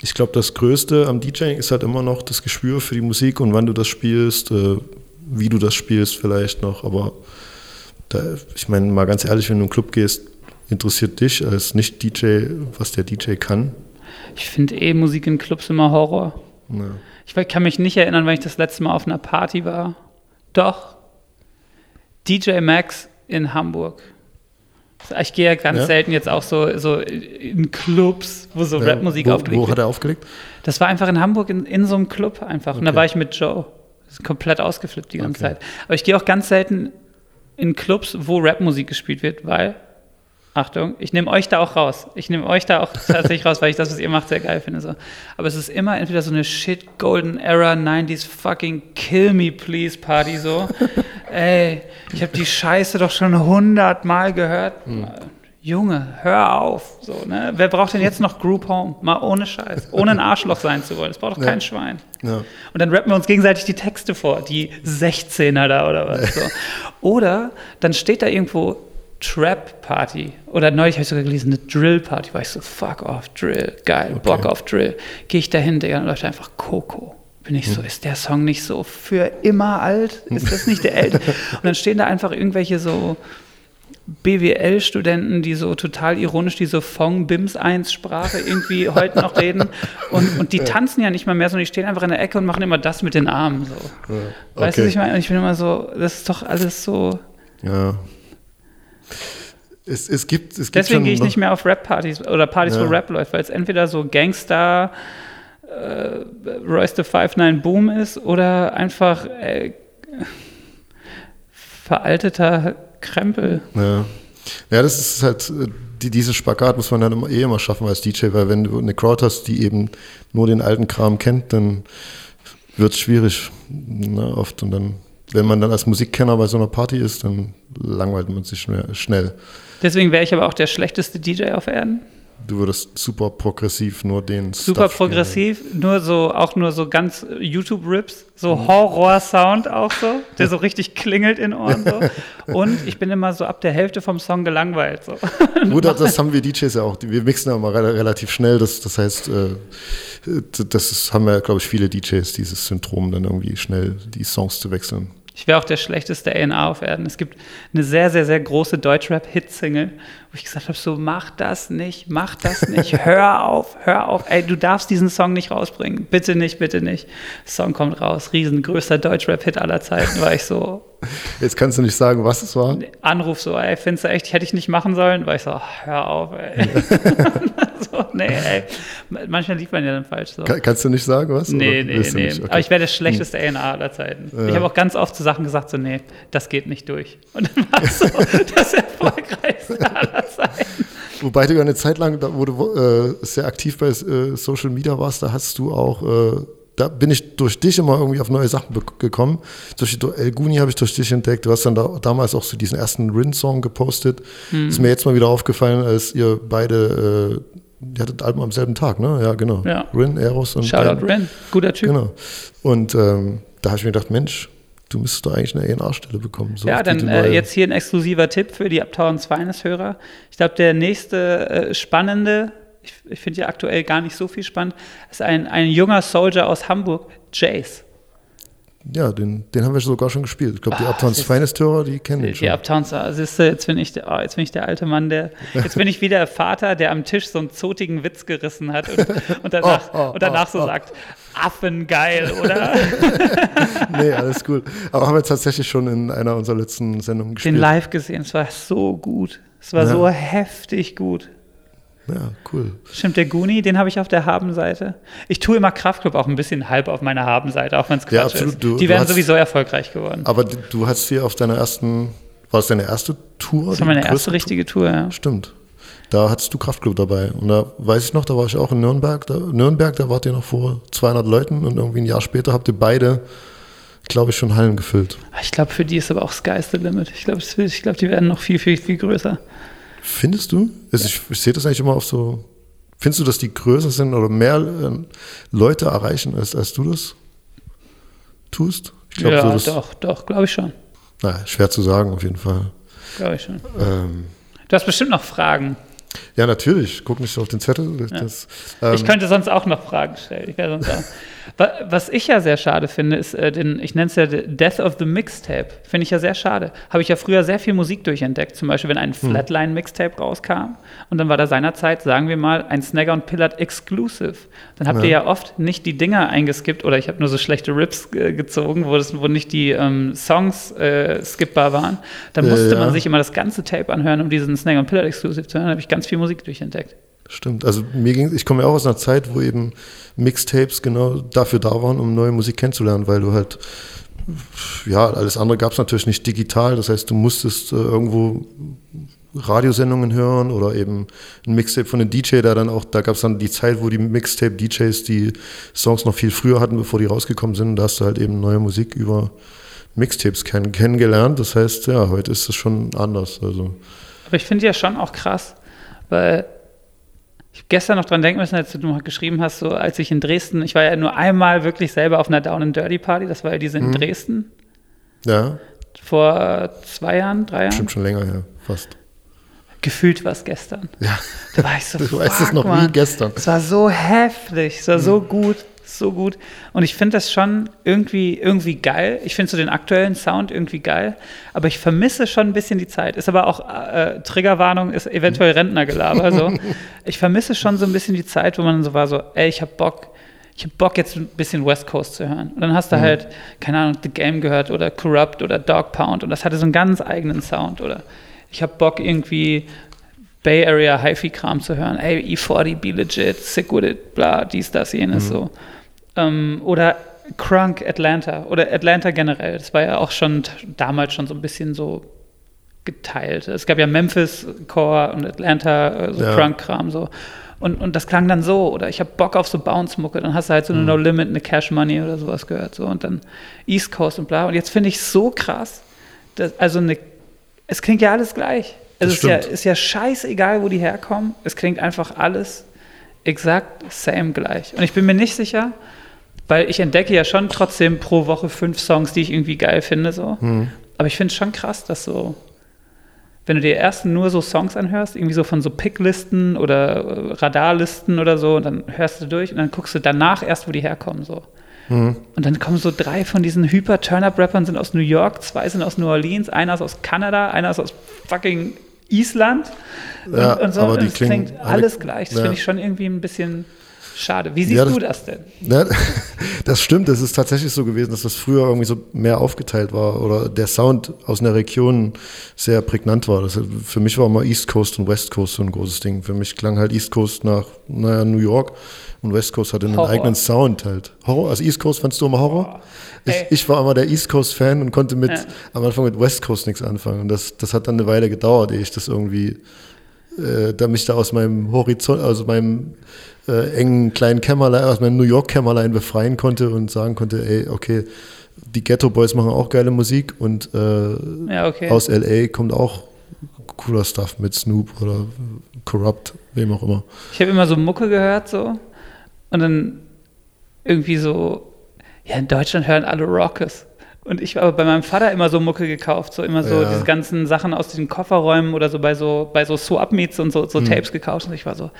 ich glaube, das Größte am DJing ist halt immer noch das Gespür für die Musik und wann du das spielst, äh, wie du das spielst vielleicht noch. Aber da, ich meine, mal ganz ehrlich, wenn du in einen Club gehst, interessiert dich als Nicht-DJ, was der DJ kann. Ich finde eh Musik in Clubs immer Horror. Ja. Ich kann mich nicht erinnern, wann ich das letzte Mal auf einer Party war. Doch. DJ Max in Hamburg. Ich gehe ja ganz Ja? selten jetzt auch so, so in Clubs, wo so Ja, Rapmusik wo, aufgelegt Wo hat wird. er aufgelegt? Das war einfach in Hamburg in, in so einem Club einfach. Und da Okay. war ich mit Joe. Das ist komplett ausgeflippt die ganze Okay. Zeit. Aber ich gehe auch ganz selten in Clubs, wo Rapmusik gespielt wird, weil, Achtung, ich nehme euch da auch raus. Ich nehme euch da auch tatsächlich raus, weil ich das, was ihr macht, sehr geil finde. So. Aber es ist immer entweder so eine shit Golden Era 90s fucking Kill Me Please Party so. Ey, ich habe die Scheiße doch schon hundertmal gehört. Junge, hör auf. So, ne? Wer braucht denn jetzt noch Group Home? Mal ohne Scheiß. Ohne ein Arschloch sein zu wollen. Das braucht doch kein Schwein. Ja. Und dann rappen wir uns gegenseitig die Texte vor, die 16er da oder was. So. Oder dann steht da irgendwo Trap Party. Oder neulich habe ich sogar gelesen, eine Drill Party. War ich so, fuck off, Drill, geil, Bock auf Drill. Gehe ich dahin, Digga, und läuft einfach Coco. Bin ich so, ist der Song nicht so für immer alt? Ist das nicht der ältere? Und dann stehen da einfach irgendwelche so BWL-Studenten, die so total ironisch diese Fong-Bims-1-Sprache irgendwie heute noch reden. Und, und die tanzen ja nicht mal mehr, sondern die stehen einfach in der Ecke und machen immer das mit den Armen. So. Weißt du, okay. was ich meine? Und ich bin immer so, das ist doch alles so. Ja. Es, es gibt, es gibt Deswegen gehe ich nicht mehr auf Rap-Partys oder Partys, wo Ja. Rap läuft, weil es entweder so Gangster, äh, Royce the 5-9 Boom ist oder einfach äh, veralteter Krempel. Ja. ja, das ist halt, äh, die, diese Spagat muss man dann immer, eh immer schaffen als DJ, weil wenn du eine Crowd hast, die eben nur den alten Kram kennt, dann wird es schwierig ne, oft. Und dann, wenn man dann als Musikkenner bei so einer Party ist, dann langweilt man sich schnell. schnell. Deswegen wäre ich aber auch der schlechteste DJ auf Erden. Du würdest super progressiv nur den Super Stuff spielen. progressiv, nur so, auch nur so ganz äh, YouTube-Rips, so Mhm. Horror-Sound auch so, der so richtig klingelt in Ohren so. Und ich bin immer so ab der Hälfte vom Song gelangweilt. So. Gut, das haben wir DJs ja auch. Wir mixen ja immer rela- relativ schnell. Das, das heißt, äh, das haben ja, glaube ich, viele DJs, dieses Syndrom, dann irgendwie schnell die Songs zu wechseln. Ich wäre auch der schlechteste A&R auf Erden. Es gibt eine sehr, sehr, sehr große Deutschrap-Hit-Single, wo ich gesagt habe, so mach das nicht, mach das nicht, hör auf, hör auf. Ey, du darfst diesen Song nicht rausbringen. Bitte nicht, bitte nicht. Song kommt raus, riesengrößter Deutschrap-Hit aller Zeiten, war ich so, Jetzt kannst du nicht sagen, was es war. Anruf so, ey, findest du echt, hätte ich nicht machen sollen? War ich so, hör auf, ey. ey. Manchmal liegt man ja dann falsch so. Ka- kannst du nicht sagen, was? Nee, Oder nee, nee. Okay. Aber ich wäre der schlechteste A&R aller Zeiten. Ich habe auch ganz oft zu Sachen gesagt, so, nee, das geht nicht durch. Und dann war es so das erfolgreichste aller Zeiten. Wobei du ja eine Zeit lang, da, wo du äh, sehr aktiv bei äh, Social Media warst, da hast du auch, äh, da bin ich durch dich immer irgendwie auf neue Sachen gekommen. Durch die El Guni habe ich durch dich entdeckt. Du hast dann da, damals auch so diesen ersten Rin-Song gepostet. Hm. Ist mir jetzt mal wieder aufgefallen, als ihr beide, äh, ihr hattet Album am selben Tag, ne? Ja, genau. Ja. Rin, Eros und Shoutout Ren, guter Typ. Genau. Und ähm, da habe ich mir gedacht, Mensch, du müsstest doch eigentlich eine A&R-Stelle bekommen. So Ja, die dann äh, jetzt hier ein exklusiver Tipp für die Uptown Finest-Hörer. Ich glaube, der nächste äh, spannende, ich, ich finde ja aktuell gar nicht so viel spannend, ist ein, ein junger Soldier aus Hamburg, Jace. Ja, den, den haben wir sogar schon gespielt. Ich glaube, die Ah, Uptowns Finest-Hörer, die kennen den Die schon. Uptowns, ah, siehst du, jetzt bin ich der, oh, jetzt bin ich der alte Mann, der, jetzt bin ich wieder der Vater, der am Tisch so einen zotigen Witz gerissen hat und, und danach, Oh, oh, und danach so sagt, Affengeil, oder? Nee, alles cool. Aber haben wir tatsächlich schon in einer unserer letzten Sendungen Den gespielt. live gesehen, es war so gut. Es war Ja. so heftig gut. Ja, cool. Stimmt, der Guni, den habe ich auf der Habenseite. Ich tue immer Kraftclub auch ein bisschen halb auf meiner Habenseite, auch wenn es Quatsch Ja, absolut. ist. Du- Die wären hast- sowieso erfolgreich geworden. Aber du hast hier auf deiner ersten war das deine erste Tour? Das war meine erste richtige Tour, ja. Stimmt. Da hattest du Kraftclub dabei. Und da weiß ich noch, da war ich auch in Nürnberg. Da, Nürnberg, da wart ihr noch vor 200 Leuten und irgendwie ein Jahr später habt ihr beide, glaube ich, schon Hallen gefüllt. Ich glaube, für die ist aber auch Sky's the Limit. Ich glaube, glaub, die werden noch viel, viel, viel größer. Findest du? Also ich, ich sehe das eigentlich immer auf so. Findest du, dass die größer sind oder mehr äh, Leute erreichen, als, als du das tust? Ich glaub, ja, so, doch, doch, glaube ich schon. Naja, schwer zu sagen, auf jeden Fall. Glaube ich schon. Ähm, Du hast bestimmt noch Fragen. ja, natürlich. Guck nicht so auf den Zettel. Das, ähm, Ich könnte sonst auch noch Fragen stellen. Ich wäre sonst auch. Wa- Was ich ja sehr schade finde, ist äh, den, ich nenne es ja Death of the Mixtape. Finde ich ja sehr schade. Habe ich ja früher sehr viel Musik durchentdeckt. Zum Beispiel, wenn ein Flatline-Mixtape rauskam und dann war da seinerzeit, sagen wir mal, ein Snagger und Pillard Exclusive. Dann habt ihr ja oft nicht die Dinger eingeskippt oder ich habe nur so schlechte Rips äh, gezogen, wo, das, wo nicht die ähm, Songs äh, skippbar waren. Dann Ja, musste ja. man sich immer das ganze Tape anhören, um diesen Snagger und Pillard Exclusive zu hören. Da habe ich ganz viel Musik durchentdeckt. Stimmt. Also mir ging, ich komme ja auch aus einer Zeit, wo eben Mixtapes genau dafür da waren, um neue Musik kennenzulernen, weil du halt, ja, alles andere gab es natürlich nicht digital. Das heißt, du musstest äh, irgendwo Radiosendungen hören oder eben ein Mixtape von einem DJ, der dann auch, da gab es dann die Zeit, wo die Mixtape-DJs die Songs noch viel früher hatten, bevor die rausgekommen sind. Und da hast du halt eben neue Musik über Mixtapes kenn kennengelernt. Das heißt, ja, heute ist es schon anders. Also, Aber ich finde ja schon auch krass, weil gestern noch dran denken müssen, als du noch geschrieben hast, so als ich in Dresden, ich war ja nur einmal wirklich selber auf einer Down and Dirty Party, das war ja diese Mhm. in Dresden ja, vor zwei Jahren, drei Jahren. stimmt schon länger her, fast. Gefühlt war es gestern. Ja. Da war ich so, Du weißt es noch wie Mann. gestern. Es war so heftig, es war so gut, so gut. Und ich finde das schon irgendwie, irgendwie geil. Ich finde so den aktuellen Sound irgendwie geil. Aber ich vermisse schon ein bisschen die Zeit. Ist aber auch, äh, Triggerwarnung, ist eventuell Rentnergelaber. So. Ich vermisse schon so ein bisschen die Zeit, wo man so war, so, ey, ich hab Bock. Ich hab Bock, jetzt ein bisschen West Coast zu hören. Und dann hast du halt, keine Ahnung, The Game gehört oder Corrupt oder Dog Pound und das hatte so einen ganz eigenen Sound. Oder ich hab Bock, irgendwie Bay Area HiFi-Kram zu hören. Ey, E40, Be Legit, Sick With It, bla, dies, das, jenes so. Ähm, oder Crunk Atlanta oder Atlanta generell. Das war ja auch schon damals schon so ein bisschen so geteilt. Es gab ja Memphis Core und Atlanta, äh, so Ja. Crunk-Kram so. Und, und das klang dann so, oder ich habe Bock auf so Bounce-Mucke, dann hast du halt so eine No Limit, eine Cash Money oder sowas gehört, so und dann East Coast und bla. Und jetzt finde ich so krass, dass, also eine, es klingt ja alles gleich. Es Das ist ja, ist ja scheißegal, wo die herkommen. Es klingt einfach alles exakt same gleich. Und ich bin mir nicht sicher, weil ich entdecke ja schon trotzdem pro Woche fünf Songs, die ich irgendwie geil finde, so. Hm. Aber ich finde es schon krass, dass so, wenn du dir erst nur so Songs anhörst, irgendwie so von so Picklisten oder äh, Radarlisten oder so, und dann hörst du durch und dann guckst du danach erst, wo die herkommen, so. Hm. Und dann kommen so drei von diesen Hyper-Turn-Up-Rappern sind aus New York, zwei sind aus New Orleans, einer ist aus Kanada, einer ist aus fucking Island. Ja, und, und so, aber und die es klingen klingt alle- alles gleich. Das ja. finde ich schon irgendwie ein bisschen schade. Wie siehst Ja, das- du das denn? Ja, das stimmt, es ist tatsächlich so gewesen, dass das früher irgendwie so mehr aufgeteilt war oder der Sound aus einer Region sehr prägnant war. Das, für mich war immer East Coast und West Coast so ein großes Ding. Für mich klang halt East Coast nach, naja, New York und West Coast hatte einen Horror. eigenen Sound halt. Horror, also East Coast fandst du immer Horror? Ich, Ey. ich war immer der East Coast Fan und konnte mit, Ja. am Anfang mit West Coast nichts anfangen. Und das, das hat dann eine Weile gedauert, ehe ich das irgendwie äh, da mich da aus meinem Horizont, aus meinem äh, engen kleinen Kämmerlein, aus meinem New York Kämmerlein befreien konnte und sagen konnte, ey, okay, die Ghetto Boys machen auch geile Musik und äh, Ja, okay. aus LA kommt auch cooler Stuff mit Snoop oder Corrupt, wem auch immer. Ich habe immer so Mucke gehört so und dann irgendwie so, ja, in Deutschland hören alle Rockers. Und ich habe bei meinem Vater immer so Mucke gekauft, so immer so Ja. diese ganzen Sachen aus den Kofferräumen oder so bei so bei so Swap-Meets und so, Hm. so Tapes gekauft. Und ich war so,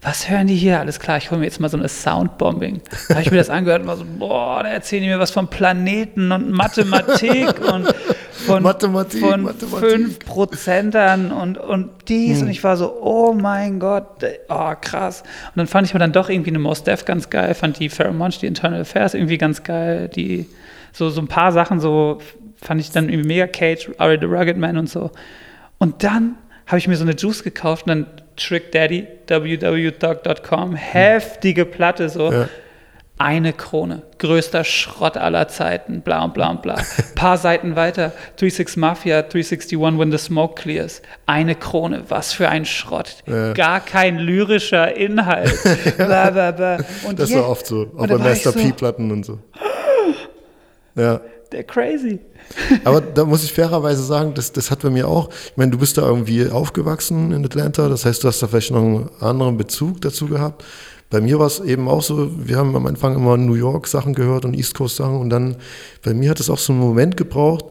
was hören die hier? Alles klar, ich hole mir jetzt mal so eine Soundbombing. Da habe ich mir das angehört und war so, boah, da erzählen die mir was von Planeten und Mathematik und von, Mathematik, von Mathematik. fünf Prozentern und, und dies. Und ich war so, oh mein Gott, oh krass. Und dann fand ich mir dann doch irgendwie eine Mos Def ganz geil, fand die Pharaoh Monch, die Internal Affairs irgendwie ganz geil, die so, so ein paar Sachen so fand ich dann irgendwie mega Cage, Ari the Rugged Man und so. Und dann habe ich mir so eine Juice gekauft und dann Trick Daddy, www.dog.com, heftige Platte so. Ja. Eine Krone, größter Schrott aller Zeiten, bla und bla und bla. Paar Seiten weiter, 36 Mafia, 361 When the Smoke Clears. Eine Krone, was für ein Schrott. Gar kein lyrischer Inhalt. Bla, bla, bla. Und Das je- war oft so, auch bei Master so, P-Platten und so. Ja. Der crazy. Aber da muss ich fairerweise sagen, das, das hat bei mir auch, ich meine, du bist da irgendwie aufgewachsen in Atlanta, das heißt, du hast da vielleicht noch einen anderen Bezug dazu gehabt. Bei mir war es eben auch so, wir haben am Anfang immer New York Sachen gehört und East Coast Sachen und dann, bei mir hat es auch so einen Moment gebraucht,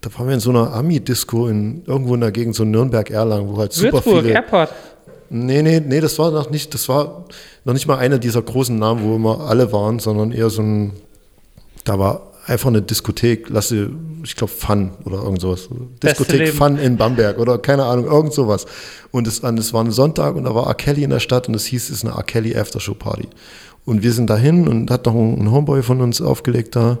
da waren wir in so einer Ami-Disco in, irgendwo in der Gegend, so Nürnberg-Erlangen, wo halt super Würzburg, viele... Airport. Nee, nee, nee, das war noch nicht, das war noch nicht mal einer dieser großen Namen, wo immer alle waren, sondern eher so ein, da war einfach eine Diskothek, lass sie, ich glaube Fun oder irgend sowas. Diskothek Leben. Fun in Bamberg oder keine Ahnung, irgend sowas. Und es, es war ein Sonntag und da war R. Kelly in der Stadt und es hieß, es ist eine R. Kelly Aftershow Party. Und wir sind dahin und hat noch ein, Homeboy von uns aufgelegt da.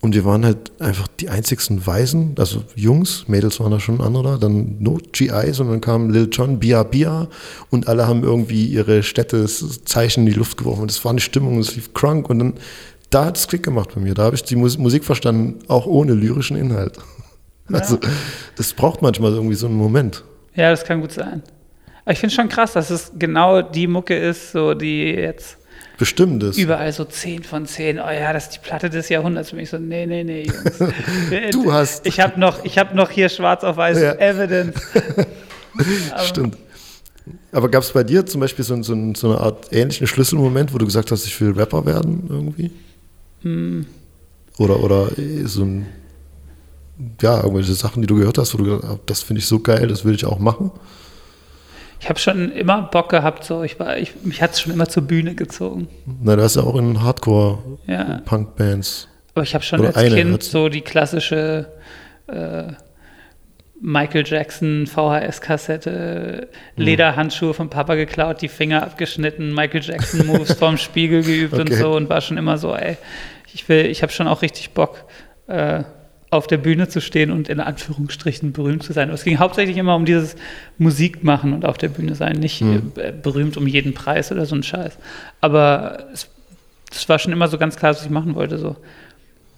Und wir waren halt einfach die einzigsten Weißen, also Jungs, Mädels waren da schon andere da, dann no GIs und dann kam Lil Jon, Bia Bia und alle haben irgendwie ihre Städte Zeichen in die Luft geworfen und es war eine Stimmung, es lief crunk und dann, da hat es Klick gemacht bei mir, da habe ich die Mus Musik verstanden, auch ohne lyrischen Inhalt. Also das braucht manchmal irgendwie so einen Moment. Ja, das kann gut sein. Aber ich finde schon krass, dass es genau die Mucke ist, so die jetzt Bestimmt ist. überall so 10 von 10. Oh ja, das ist die Platte des Jahrhunderts. Und ich so, nee, nee, nee, Jungs. Du hast- Ich habe noch, ich hab noch hier schwarz auf weiß Ja. Evidence. Stimmt. Aber gab es bei dir zum Beispiel so, so, so eine Art ähnlichen Schlüsselmoment, wo du gesagt hast, ich will Rapper werden irgendwie? Hm. Oder, oder eh, so ein, ja, irgendwelche Sachen, die du gehört hast, wo du gesagt hast, das finde ich so geil, das will ich auch machen. Ich habe schon immer Bock gehabt, so ich war, ich, mich hat es schon immer zur Bühne gezogen. Na, du hast ja auch in Ja. Hardcore-Punk-Bands. Aber ich habe schon Oder als Kind so die klassische äh, Michael Jackson VHS-Kassette, Lederhandschuhe vom Papa geklaut, die Finger abgeschnitten, Michael Jackson Moves vorm Spiegel geübt und Okay. so und war schon immer so, ey, ich will, ich habe schon auch richtig Bock, äh, auf der Bühne zu stehen und in Anführungsstrichen berühmt zu sein. Aber es ging hauptsächlich immer um dieses Musik machen und auf der Bühne sein, nicht Hm. äh, berühmt um jeden Preis oder so ein Scheiß. Aber es, das war schon immer so ganz klar, was ich machen wollte. So.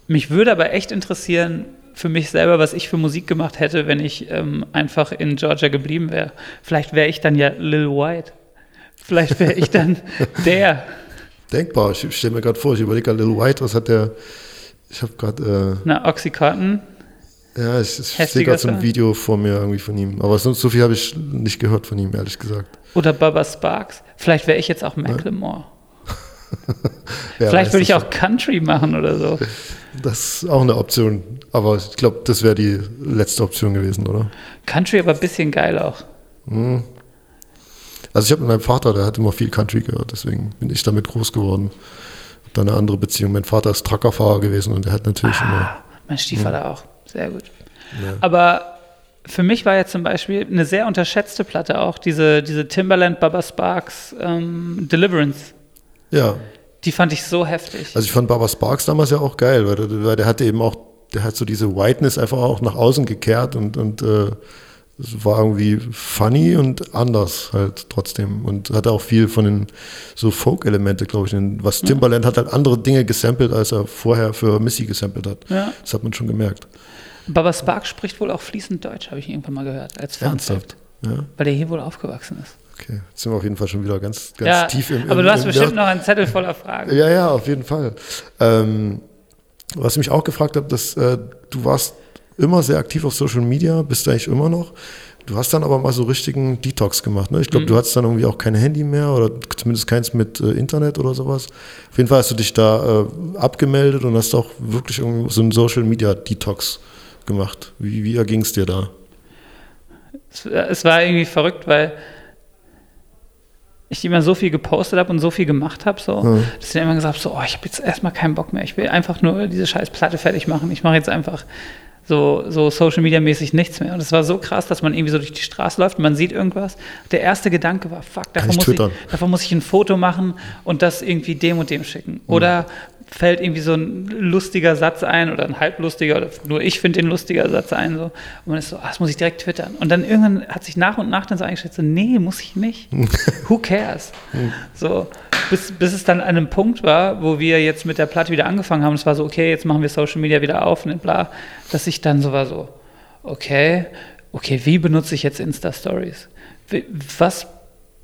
Mich würde aber echt interessieren, für mich selber, was ich für Musik gemacht hätte, wenn ich ähm, einfach in Georgia geblieben wäre. Vielleicht wäre ich dann ja Lil White. Vielleicht wäre ich dann der. Denkbar, ich stelle mir gerade vor, ich überlege gerade, Lil White, was hat der, ich habe gerade, Na, Oxycontin. äh, ja, ich, ich sehe gerade so ein. Video vor mir irgendwie von ihm. Aber sonst so viel habe ich nicht gehört von ihm, ehrlich gesagt. Oder Bubba Sparks. Vielleicht wäre ich jetzt auch Macklemore. Ja, Vielleicht würde ich auch Country machen oder so. Das ist auch eine Option. Aber ich glaube, das wäre die letzte Option gewesen, oder? Country aber ein bisschen geil auch. Also ich habe mit meinem Vater, der hat immer viel Country gehört, deswegen bin ich damit groß geworden. Hab da eine andere Beziehung. Mein Vater ist Truckerfahrer gewesen und der hat natürlich immer. Mein Stiefvater auch. Sehr gut. Aber für mich war jetzt zum Beispiel eine sehr unterschätzte Platte auch, diese, diese Timberland Bubba Sparks ähm, Deliverance. Ja, Die fand ich so heftig. also ich fand Baba Sparks damals ja auch geil, weil der, weil der hatte eben auch, der hat so diese Whiteness einfach auch nach außen gekehrt und, und äh, es war irgendwie funny und anders halt trotzdem und hatte auch viel von den so Folk-Elemente, glaube ich. Was Timbaland hat halt andere Dinge gesampelt, als er vorher für Missy gesampelt hat. Ja. Das hat man schon gemerkt. Bubba Sparks spricht wohl auch fließend Deutsch, habe ich irgendwann mal gehört, als Ernsthaft. Ja, Weil der hier wohl aufgewachsen ist. Okay. Jetzt sind wir auf jeden Fall schon wieder ganz, ganz Ja, tief im, im aber du hast im, bestimmt noch einen Zettel voller Fragen. Ja, ja, auf jeden Fall. Ähm, was ich mich auch gefragt habe, dass äh, du warst immer sehr aktiv auf Social Media, bist du eigentlich immer noch. Du hast dann aber mal so richtigen Detox gemacht. Ne? Ich Mhm. glaube, du hattest dann irgendwie auch kein Handy mehr oder zumindest keins mit äh, Internet oder sowas. Auf jeden Fall hast du dich da äh, abgemeldet und hast auch wirklich so einen Social Media Detox gemacht. Wie, wie erging es dir da? Es, es war irgendwie verrückt, weil ich immer so viel gepostet habe und so viel gemacht habe, so, Mhm. dass ich dann immer gesagt habe, so, oh, ich habe jetzt erstmal keinen Bock mehr. Ich will einfach nur diese scheiß Platte fertig machen. Ich mache jetzt einfach so, so Social Media mäßig nichts mehr. Und es war so krass, dass man irgendwie so durch die Straße läuft und man sieht irgendwas. Der erste Gedanke war, fuck, davon ich muss ich, davon muss ich ein Foto machen und das irgendwie dem und dem schicken. Oder fällt irgendwie so ein lustiger Satz ein oder ein halblustiger oder nur ich finde den lustiger Satz ein so und man ist so, ah, das muss ich direkt twittern und dann irgendwann hat sich nach und nach dann so eingestellt so, nee, muss ich nicht. Who cares? so bis, bis es dann an einem Punkt war, wo wir jetzt mit der Platte wieder angefangen haben. Es war so, okay, jetzt machen wir Social Media wieder auf und bla, dass ich dann so war so, okay, okay, wie benutze ich jetzt Insta-Stories? Wie- Was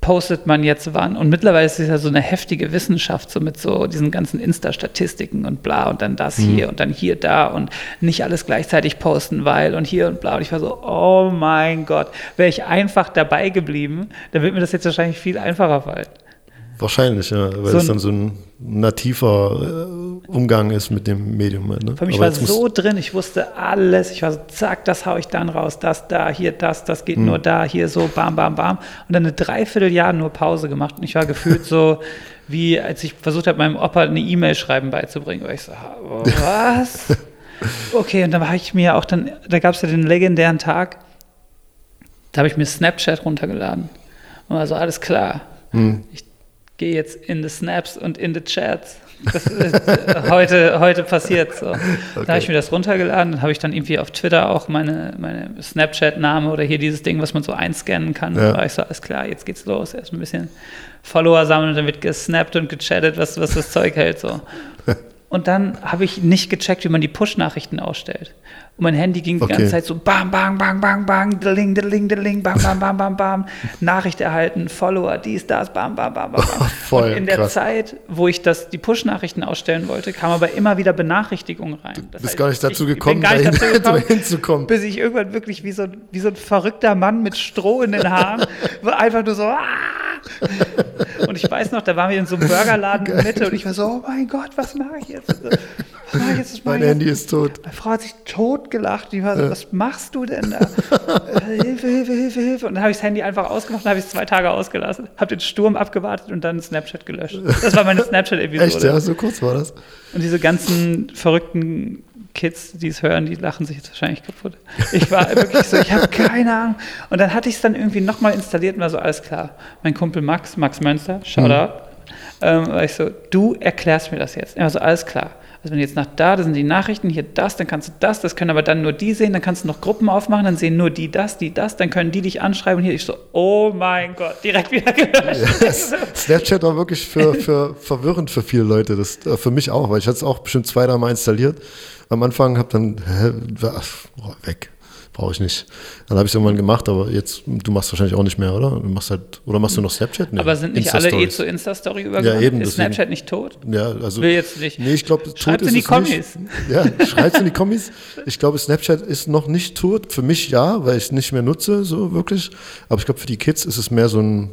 postet man jetzt wann? Und mittlerweile ist es ja so eine heftige Wissenschaft, so mit so diesen ganzen Insta-Statistiken und bla und dann das hier und dann hier, da und nicht alles gleichzeitig posten, weil und hier und bla. Und ich war so, oh mein Gott, wäre ich einfach dabei geblieben, dann würde mir das jetzt wahrscheinlich viel einfacher fallen. Wahrscheinlich, ja, weil So es dann so ein nativer äh, Umgang ist mit dem Medium. Halt, ne? Für mich Aber war muss- so drin, ich wusste alles. Ich war so, zack, das haue ich dann raus, das da, hier das, das geht Hm. nur da, hier so, bam, bam, bam. Und dann eine Dreivierteljahr nur Pause gemacht. Und ich war gefühlt so, wie als ich versucht habe, meinem Opa eine E-Mail schreiben beizubringen. Weil ich so, was? Okay, und dann habe ich mir auch dann, da gab es ja den legendären Tag, da habe ich mir Snapchat runtergeladen. Und war so, alles klar. Hm. Ich gehe jetzt in die Snaps und in die Chats. Das ist äh, heute, heute passiert so. Da habe ich mir das runtergeladen, dann habe ich dann irgendwie auf Twitter auch meine, meine Snapchat-Name oder hier dieses Ding, was man so einscannen kann. Ja. Da war ich so, alles klar, jetzt geht's los. Erst ein bisschen Follower sammeln und dann wird gesnappt und gechattet, was, was das Zeug hält so. Und dann habe ich nicht gecheckt, wie man die Push-Nachrichten ausstellt. Und mein Handy ging die Okay. ganze Zeit so bam, bang, bang, bang, bang, deling, deling, deling, bam, bam, bam, bam, bam. Nachricht erhalten, Follower, dies, das, bam, bam, bam, bam, bam. Voll Und in der krass. Zeit, wo ich das, die Push-Nachrichten ausstellen wollte, kam aber immer wieder Benachrichtigungen rein. Das bist heißt, gar nicht dazu gekommen, gar nicht dahin, dazu gekommen, dahin zu kommen. bis ich irgendwann wirklich wie so, wie so ein verrückter Mann mit Stroh in den Haaren, einfach nur so, ah! Und ich weiß noch, da waren wir in so einem Burgerladen in der Mitte und ich war so, oh mein Gott, was mache ich jetzt? Was mache ich jetzt? Was Mein ich Handy jetzt? ist tot. Meine Frau hat sich tot gelacht. Die war so, was machst du denn da? Äh, Hilfe, Hilfe, Hilfe, Hilfe. Und dann habe ich das Handy einfach ausgemacht und habe es zwei Tage ausgelassen. Habe den Sturm abgewartet und dann Snapchat gelöscht. Das war meine Snapchat-Episode. Echt, ja, so kurz war das. Und diese ganzen verrückten Kids, die es hören, die lachen sich jetzt wahrscheinlich kaputt. Ich war wirklich so, ich habe keine Ahnung. Und dann hatte ich es dann irgendwie nochmal installiert und war so, alles klar. Mein Kumpel Max, Max Mönster, Shoutout, ähm, war ich so, du erklärst mir das jetzt. Er war so, alles klar. Also wenn du jetzt nach da, da sind die Nachrichten, hier das, dann kannst du das, das können aber dann nur die sehen, dann kannst du noch Gruppen aufmachen, dann sehen nur die das, die das, dann können die dich anschreiben und hier. Ich so, oh mein Gott, direkt wieder gelöscht. Snapchat war wirklich für, für verwirrend für viele Leute. Das, äh, für mich auch, weil ich hatte es auch bestimmt zwei, drei Mal installiert. Am Anfang habe dann, hä? Boah, weg. Brauche ich nicht. Dann habe ich es irgendwann gemacht, aber jetzt, du machst wahrscheinlich auch nicht mehr, oder? Du machst halt, oder machst du noch Snapchat? Nee, aber sind nicht alle eh zu Insta-Story übergegangen? eben, Ist deswegen- Snapchat nicht tot? Ja, also. Will jetzt nicht. Nee, ich glaube, tot Schreibt's ist in die es Kommis. Nicht. Ja, schreib's in die Kommis. Ich glaube, Snapchat ist noch nicht tot. Für mich ja, weil ich es nicht mehr nutze, so wirklich. Aber ich glaube, für die Kids ist es mehr so ein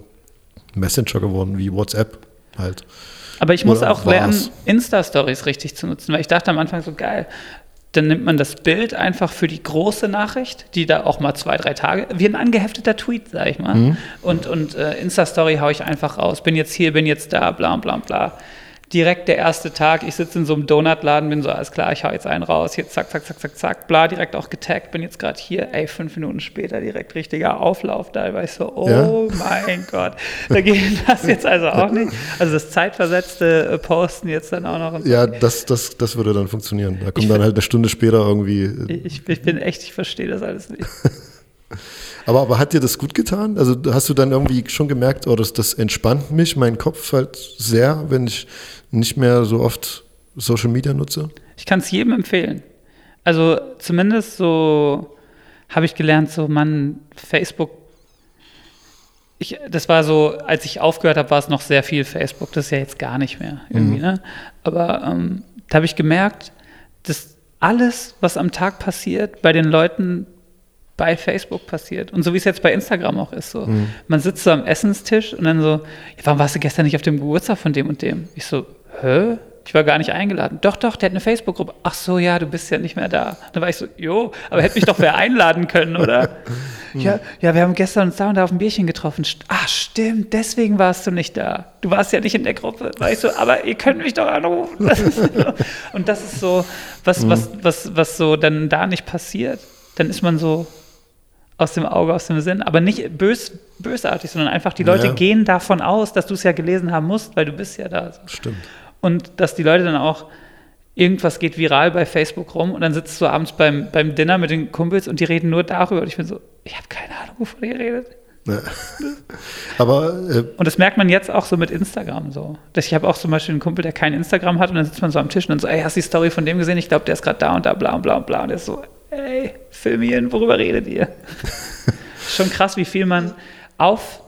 Messenger geworden, wie WhatsApp halt. Aber ich muss Oder auch war's? lernen, Insta-Stories richtig zu nutzen, weil ich dachte am Anfang so geil. Dann nimmt man das Bild einfach für die große Nachricht, die da auch mal zwei, drei Tage, wie ein angehefteter Tweet, sag ich mal. Mhm. Und, und äh, Insta-Story haue ich einfach raus. Bin jetzt hier, bin jetzt da, bla bla bla. Direkt der erste Tag, ich sitze in so einem Donutladen, bin so, alles klar, ich hau jetzt einen raus, hier zack, zack, zack, zack, zack, bla, direkt auch getaggt, bin jetzt gerade hier, ey, fünf Minuten später direkt richtiger Auflauf, da war ich so, oh Ja. mein Gott, da geht das jetzt also auch nicht. Also das zeitversetzte äh, Posten jetzt dann auch noch. Und so. Ja, das, das, das würde dann funktionieren. Da kommt dann halt eine Stunde später irgendwie. Ich, ich bin echt, ich verstehe das alles nicht. Aber, aber hat dir das gut getan? Also hast du dann irgendwie schon gemerkt, oh, das, das entspannt mich, mein Kopf halt sehr, wenn ich nicht mehr so oft Social Media nutze? Ich kann es jedem empfehlen. Also zumindest so habe ich gelernt, so man, Facebook, ich, das war so, als ich aufgehört habe, war es noch sehr viel Facebook. Das ist ja jetzt gar nicht mehr irgendwie, ne? Aber ähm, da habe ich gemerkt, dass alles, was am Tag passiert, bei den Leuten bei Facebook passiert. Und so wie es jetzt bei Instagram auch ist. So. Man sitzt so am Essenstisch und dann so, ja, warum warst du gestern nicht auf dem Geburtstag von dem und dem? Ich so, hä? Ich war gar nicht eingeladen. Doch, doch, der hat eine Facebook-Gruppe. Ach so, ja, du bist ja nicht mehr da. Dann war ich so, jo, aber hätte mich doch wer einladen können, oder? ja, ja, wir haben gestern uns da und da auf ein Bierchen getroffen. Ach, stimmt, deswegen warst du nicht da. Du warst ja nicht in der Gruppe. War ich so, aber ihr könnt mich doch anrufen. Und das ist so, was, was, was, was so dann da nicht passiert. Dann ist man so, aus dem Auge, aus dem Sinn, aber nicht bös, bösartig, sondern einfach die Leute Ja. gehen davon aus, dass du es ja gelesen haben musst, weil du bist ja da. Stimmt. Und dass die Leute dann auch, irgendwas geht viral bei Facebook rum und dann sitzt du abends beim, beim Dinner mit den Kumpels und die reden nur darüber und ich bin so, ich habe keine Ahnung, wovon ihr redet. Ne. Aber äh, Und das merkt man jetzt auch so mit Instagram so. Dass Ich habe auch zum Beispiel einen Kumpel, der kein Instagram hat und dann sitzt man so am Tisch und dann so, ey, hast du die Story von dem gesehen? Ich glaube, der ist gerade da und da, bla und bla und bla. Und der ist so, ey, filmieren, worüber redet ihr? Schon krass, wie viel man auf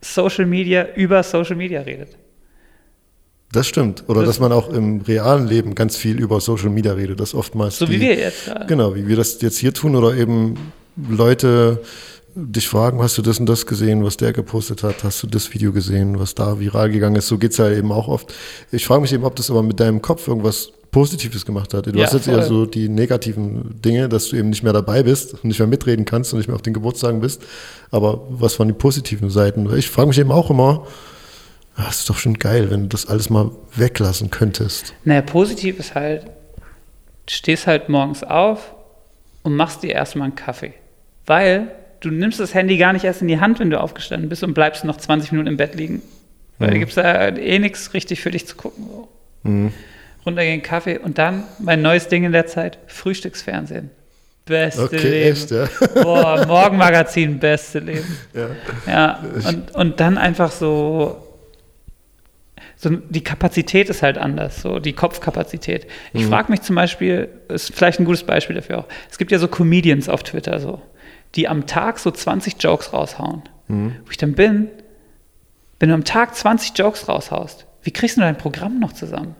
Social Media über Social Media redet. das stimmt. Oder Das- dass man auch im realen Leben ganz viel über Social Media redet. Das oftmals So wie die, wir jetzt gerade. Genau, wie wir das jetzt hier tun oder eben Leute dich fragen, hast du das und das gesehen, was der gepostet hat, hast du das Video gesehen, was da viral gegangen ist, so geht's ja eben auch oft. Ich frage mich eben, ob das aber mit deinem Kopf irgendwas Positives gemacht hat. Du Ja, hast jetzt voll. eher so die negativen Dinge, dass du eben nicht mehr dabei bist und nicht mehr mitreden kannst und nicht mehr auf den Geburtstagen bist. Aber was waren die positiven Seiten? Ich frage mich eben auch immer, ah, es ist doch schon geil, wenn du das alles mal weglassen könntest. Naja, positiv ist halt, du stehst halt morgens auf und machst dir erstmal einen Kaffee. Weil du nimmst das Handy gar nicht erst in die Hand, wenn du aufgestanden bist und bleibst noch 20 Minuten im Bett liegen. Weil da gibt es da eh nichts richtig für dich zu gucken. So. Runtergehen, Kaffee und dann mein neues Ding in der Zeit, Frühstücksfernsehen. Beste Okay, Leben. echt, ja. Boah, Morgenmagazin, beste Leben. Ja. Ja, und, und dann einfach so, so, die Kapazität ist halt anders, so die Kopfkapazität. Ich frage mich zum Beispiel, ist vielleicht ein gutes Beispiel dafür auch, es gibt ja so Comedians auf Twitter so, die am Tag so 20 Jokes raushauen. Wo ich dann bin, wenn du am Tag 20 Jokes raushaust, wie kriegst du dein Programm noch zusammen?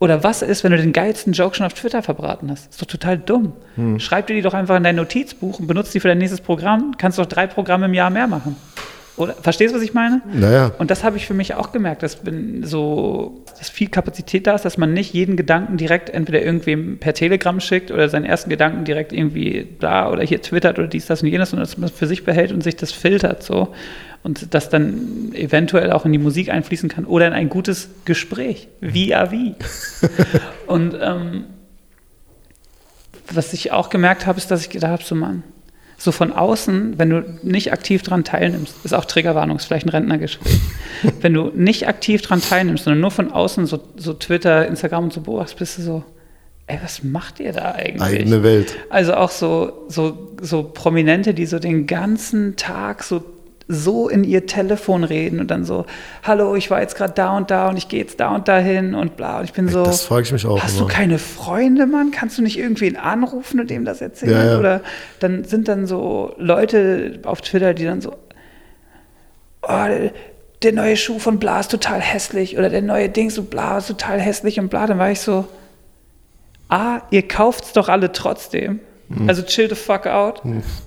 Oder was ist, wenn du den geilsten Joke schon auf Twitter verbraten hast? ist doch total dumm. Schreib dir die doch einfach in dein Notizbuch und benutzt die für dein nächstes Programm. Kannst doch drei Programme im Jahr mehr machen. Oder verstehst du, was ich meine? Naja, Und das habe ich für mich auch gemerkt, dass so, dass viel Kapazität da ist, dass man nicht jeden Gedanken direkt entweder irgendwem per Telegram schickt oder seinen ersten Gedanken direkt irgendwie da oder hier twittert oder dies, das und jenes, sondern dass man es für sich behält und sich das filtert so und das dann eventuell auch in die Musik einfließen kann oder in ein gutes Gespräch, via wie. und ähm, was ich auch gemerkt habe, ist, dass ich gedacht habe, so Mann, so von außen, wenn du nicht aktiv dran teilnimmst, ist auch Triggerwarnung, ist vielleicht ein Rentnergespräch. wenn du nicht aktiv dran teilnimmst, sondern nur von außen so, so Twitter, Instagram und so beobachtest, bist du so, ey, was macht ihr da eigentlich? eigene Welt. Also auch so, so, so Prominente, die so den ganzen Tag so, so in ihr Telefon reden und dann so, hallo, ich war jetzt gerade da und da und ich gehe jetzt da und dahin und bla. Und ich bin so, Das frage ich mich auch hast immer. du keine Freunde, Mann? Kannst du nicht irgendwen anrufen und dem das erzählen? Ja, ja. Oder dann sind dann so Leute auf Twitter, die dann so, oh, der, neue Schuh von Bla ist total hässlich oder der neue Ding so Bla ist total hässlich und Bla. Dann war ich so, A, ihr kauft's doch alle trotzdem. Mhm. Also chill the fuck out.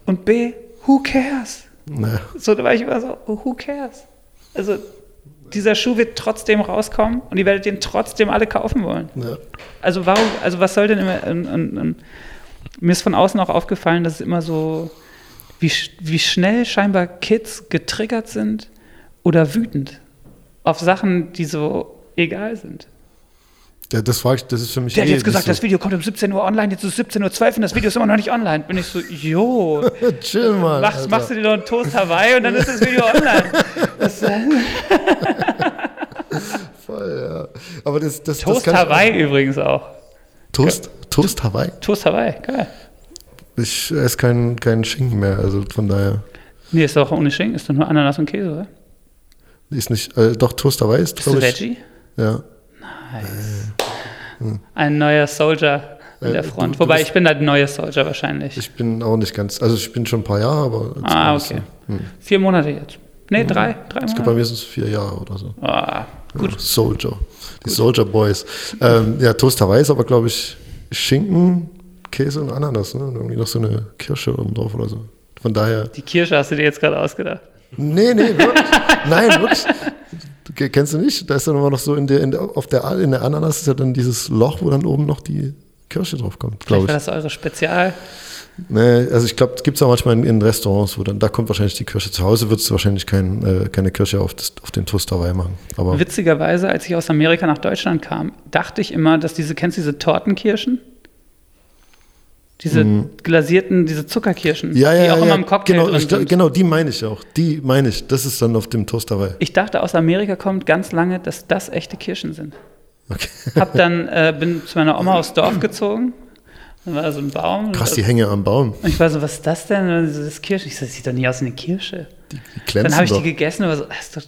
Und B, who cares? Naja. So, da war ich immer so, oh, who cares? Also, dieser Schuh wird trotzdem rauskommen und ihr werdet den trotzdem alle kaufen wollen. Ja. Also, warum, also was soll denn immer, und, und, und, mir ist von außen auch aufgefallen, dass es immer so, wie, wie schnell scheinbar Kids getriggert sind oder wütend auf Sachen, die so egal sind. Ja, das ich, das ist für mich Der hat eh jetzt gesagt, nicht das Video kommt um 17 Uhr online, jetzt ist es 17.12 Uhr und das Video ist immer noch nicht online. Bin ich so, jo, so. Chill mal. machst, Alter. machst du dir doch einen Toast Hawaii und dann ist das Video online. Das, äh, Voll, ja. Aber das, das, das Toast kann ich- Hawaii übrigens auch. Toast? Toast Hawaii? Toast Hawaii, geil. Ich esse keinen keinen Schinken mehr, also von daher. Nee, ist doch ohne Schinken, ist doch nur Ananas und Käse, oder? Ist nicht, äh, doch Toast Hawaii ist, glaube ich. Veggie? Ja. Ein neuer Soldier an Äh, der du- Front. du Wobei, bist- ich bin der neue Soldier wahrscheinlich. Ich bin auch nicht ganz, also ich bin schon ein paar Jahre, aber. ah, okay. Vier Monate jetzt. Nee, drei, drei Ich glaube, bei Monate. mir sind es vier Jahre oder so. Ah, gut. Soldier. Die Soldier Boys. Ähm, ja, Toast Hawaii ist aber, glaube ich, Schinken, Käse und Ananas. Ne? Und irgendwie noch so eine Kirsche oben drauf oder so. Von daher. Die Kirsche hast du dir jetzt gerade ausgedacht. Nee, nee, wirklich. Nein, wirklich. Kennst du nicht? Da ist dann immer noch so in der, in der, auf der, in der Ananas ist ja dann dieses Loch, wo dann oben noch die Kirsche drauf kommt, Vielleicht glaube war ich. das eure Spezial. Nee, also ich glaube, es gibt es auch manchmal in, in Restaurants, wo dann, da kommt wahrscheinlich die Kirsche. Zu Hause würdest du wahrscheinlich kein, äh, keine Kirsche auf, das, auf den Toast Hawaii machen. Aber Witzigerweise, als ich aus Amerika nach Deutschland kam, dachte ich immer, dass diese, kennst du diese Tortenkirschen? Diese glasierten, diese Zuckerkirschen, Mhm. ja, ja, die auch ja, immer im Cocktail genau, drin sind. genau, die meine ich auch. Die meine ich. Das ist dann auf dem Toast Hawaii. Ich dachte, aus Amerika kommt ganz lange, dass das echte Kirschen sind. Okay. Hab dann, äh, bin zu meiner Oma aufs Dorf gezogen. Da war so ein Baum. Krass, die hängen am Baum. Und ich war so, was ist das denn? Das ist Kirsche. Ich so, das sieht doch nicht aus wie eine Kirsche. Die, die Dann habe ich doch. die gegessen und war so, das ist doch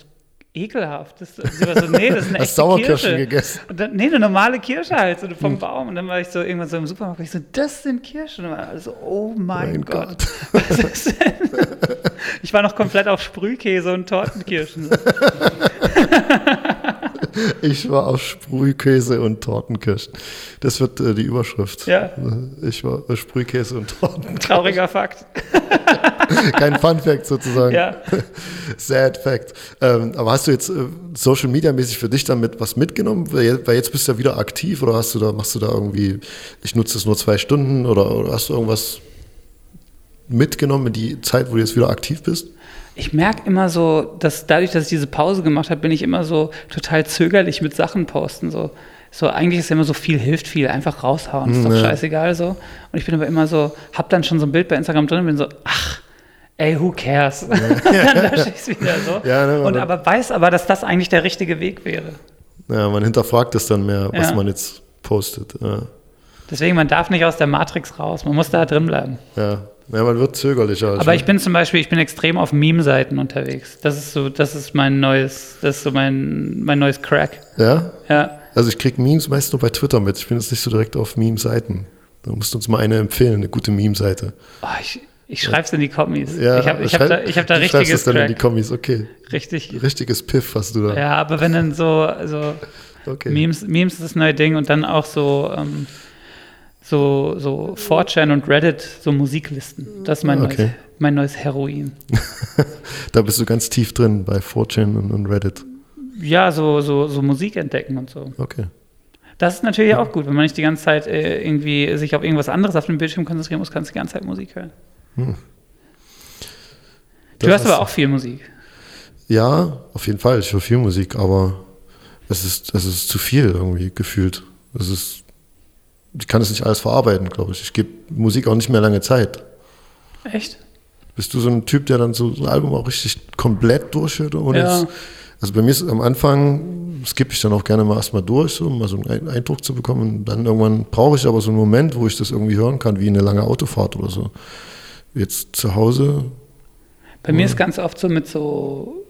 ekelhaft. Das, war so, nee, das ist eine Hast Sauerkirschen Kirsche. gegessen? Und dann, nee, eine normale Kirsche halt, so vom Baum. Und dann war ich so irgendwann so im Supermarkt, ich so, das sind Kirschen. Und dann war so, oh mein, Mein Gott. Gott. Was ist denn? Ich war noch komplett auf Sprühkäse und Tortenkirschen. Ich war auf Sprühkäse und Tortenkirschen. Das wird äh, die Überschrift. Ja. Ich war auf Sprühkäse und Tortenkirschen. Trauriger Fakt. Kein Fun Fact sozusagen. Ja. Sad Fact. Ähm, aber hast du jetzt äh, Social Media mäßig für dich damit was mitgenommen? Weil je- weil jetzt bist du ja wieder aktiv oder hast du da, machst du da irgendwie, ich nutze es nur zwei Stunden oder, oder hast du irgendwas mitgenommen in die Zeit, wo du jetzt wieder aktiv bist? Ich merke immer so, dass dadurch, dass ich diese Pause gemacht habe, bin ich immer so total zögerlich mit Sachen posten. So, so eigentlich ist ja immer so viel hilft viel, einfach raushauen, ist doch Ja. scheißegal so. Und ich bin aber immer so, hab dann schon so ein Bild bei Instagram drin und bin so, ach, ey, who cares? dann lösche ich es wieder so. Ja, ne, und aber- weiß aber, dass das eigentlich der richtige Weg wäre. Ja, man hinterfragt es dann mehr, was Ja. man jetzt postet. Ja. Deswegen, man darf nicht aus der Matrix raus, man muss da drin bleiben. Ja. ja, man wird zögerlicher. Aber ich bin zum Beispiel, ich bin extrem auf Meme-Seiten unterwegs. Das ist so, das ist mein neues, das ist so mein, mein neues Crack. Ja? Ja. Also ich kriege Memes meist nur bei Twitter mit. Ich bin jetzt nicht so direkt auf Meme-Seiten. Da musst du uns mal eine empfehlen, eine gute Meme-Seite. Oh, ich ich schreibe es in die Kommis. Ja, ich habe ich hab da, ich hab da du schreibst richtiges das dann in die. Kommis, okay. Richtig. Richtiges Piff hast du da. Ja, aber wenn dann so, so okay. Memes, Memes ist das neue Ding und dann auch so, ähm, so, so 4chan und Reddit, so Musiklisten. Das ist mein, Okay. neues, mein neues Heroin. Da bist du ganz tief drin bei 4chan und, und Reddit. Ja, so, so, so Musik entdecken und so. Okay. Das ist natürlich auch gut, wenn man nicht die ganze Zeit äh, irgendwie sich auf irgendwas anderes auf dem Bildschirm konzentrieren muss, kannst du die ganze Zeit Musik hören. Du Das hörst aber auch viel Musik. Ja, auf jeden Fall. Ich höre viel Musik, aber es ist, es ist zu viel irgendwie gefühlt. Es ist, ich kann es nicht alles verarbeiten, glaube ich. Ich gebe Musik auch nicht mehr lange Zeit. Echt? Bist du so ein Typ, der dann so, so ein Album auch richtig komplett durchhört? Ohne Ja. jetzt, also bei mir ist am Anfang, skippe ich dann auch gerne mal erstmal durch, so, um mal so einen Eindruck zu bekommen. Und dann irgendwann brauche ich aber so einen Moment, wo ich das irgendwie hören kann, wie eine lange Autofahrt oder so. Jetzt zu Hause, Bei mir ist ganz oft so mit so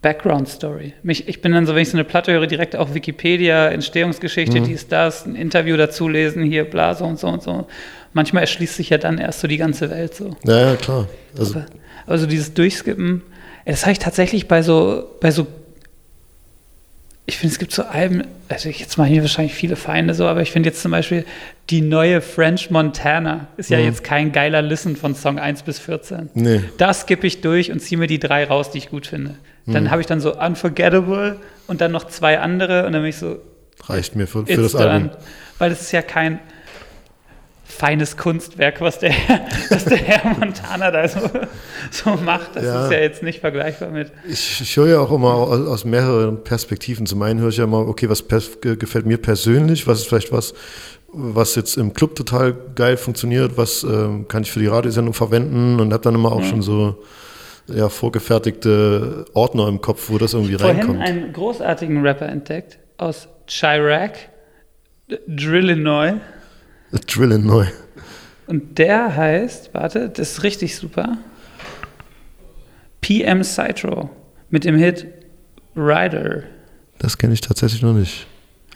Background Story. Mich, ich bin dann so, wenn ich so eine Platte höre, direkt auch Wikipedia, Entstehungsgeschichte, dies, das, ein Interview dazu lesen, hier, bla, so und so und so. Manchmal erschließt sich ja dann erst so die ganze Welt so. ja, ja, klar. Also, Aber, aber so dieses Durchskippen, das habe ich tatsächlich bei so, bei so, ich finde, es gibt so Alben, also ich- jetzt machen hier wahrscheinlich viele Feinde so, aber ich finde jetzt zum Beispiel die neue French Montana ist ja jetzt kein geiler Listen von Song 1 bis 14. Nee. Da skippe ich durch und ziehe mir die drei raus, die ich gut finde. Dann habe ich dann so Unforgettable und dann noch zwei andere und dann bin ich so, reicht mir für, für das Album. Weil es ist ja kein feines Kunstwerk, was der, was der Herr Montana da so, so macht. Das Ja. ist ja jetzt nicht vergleichbar mit. Ich, ich höre ja auch immer aus, aus mehreren Perspektiven. Zum einen höre ich ja immer, okay, was gefällt mir persönlich, was ist vielleicht was, was jetzt im Club total geil funktioniert, was ähm, kann ich für die Radiosendung verwenden und habe dann immer auch schon so ja, vorgefertigte Ordner im Kopf, wo das irgendwie Vorhin reinkommt. einen großartigen Rapper entdeckt aus Chirac, Drillinois. Drillin neu. Und der heißt, warte, das ist richtig super. PM Citro mit dem Hit Rider. Das kenne ich tatsächlich noch nicht.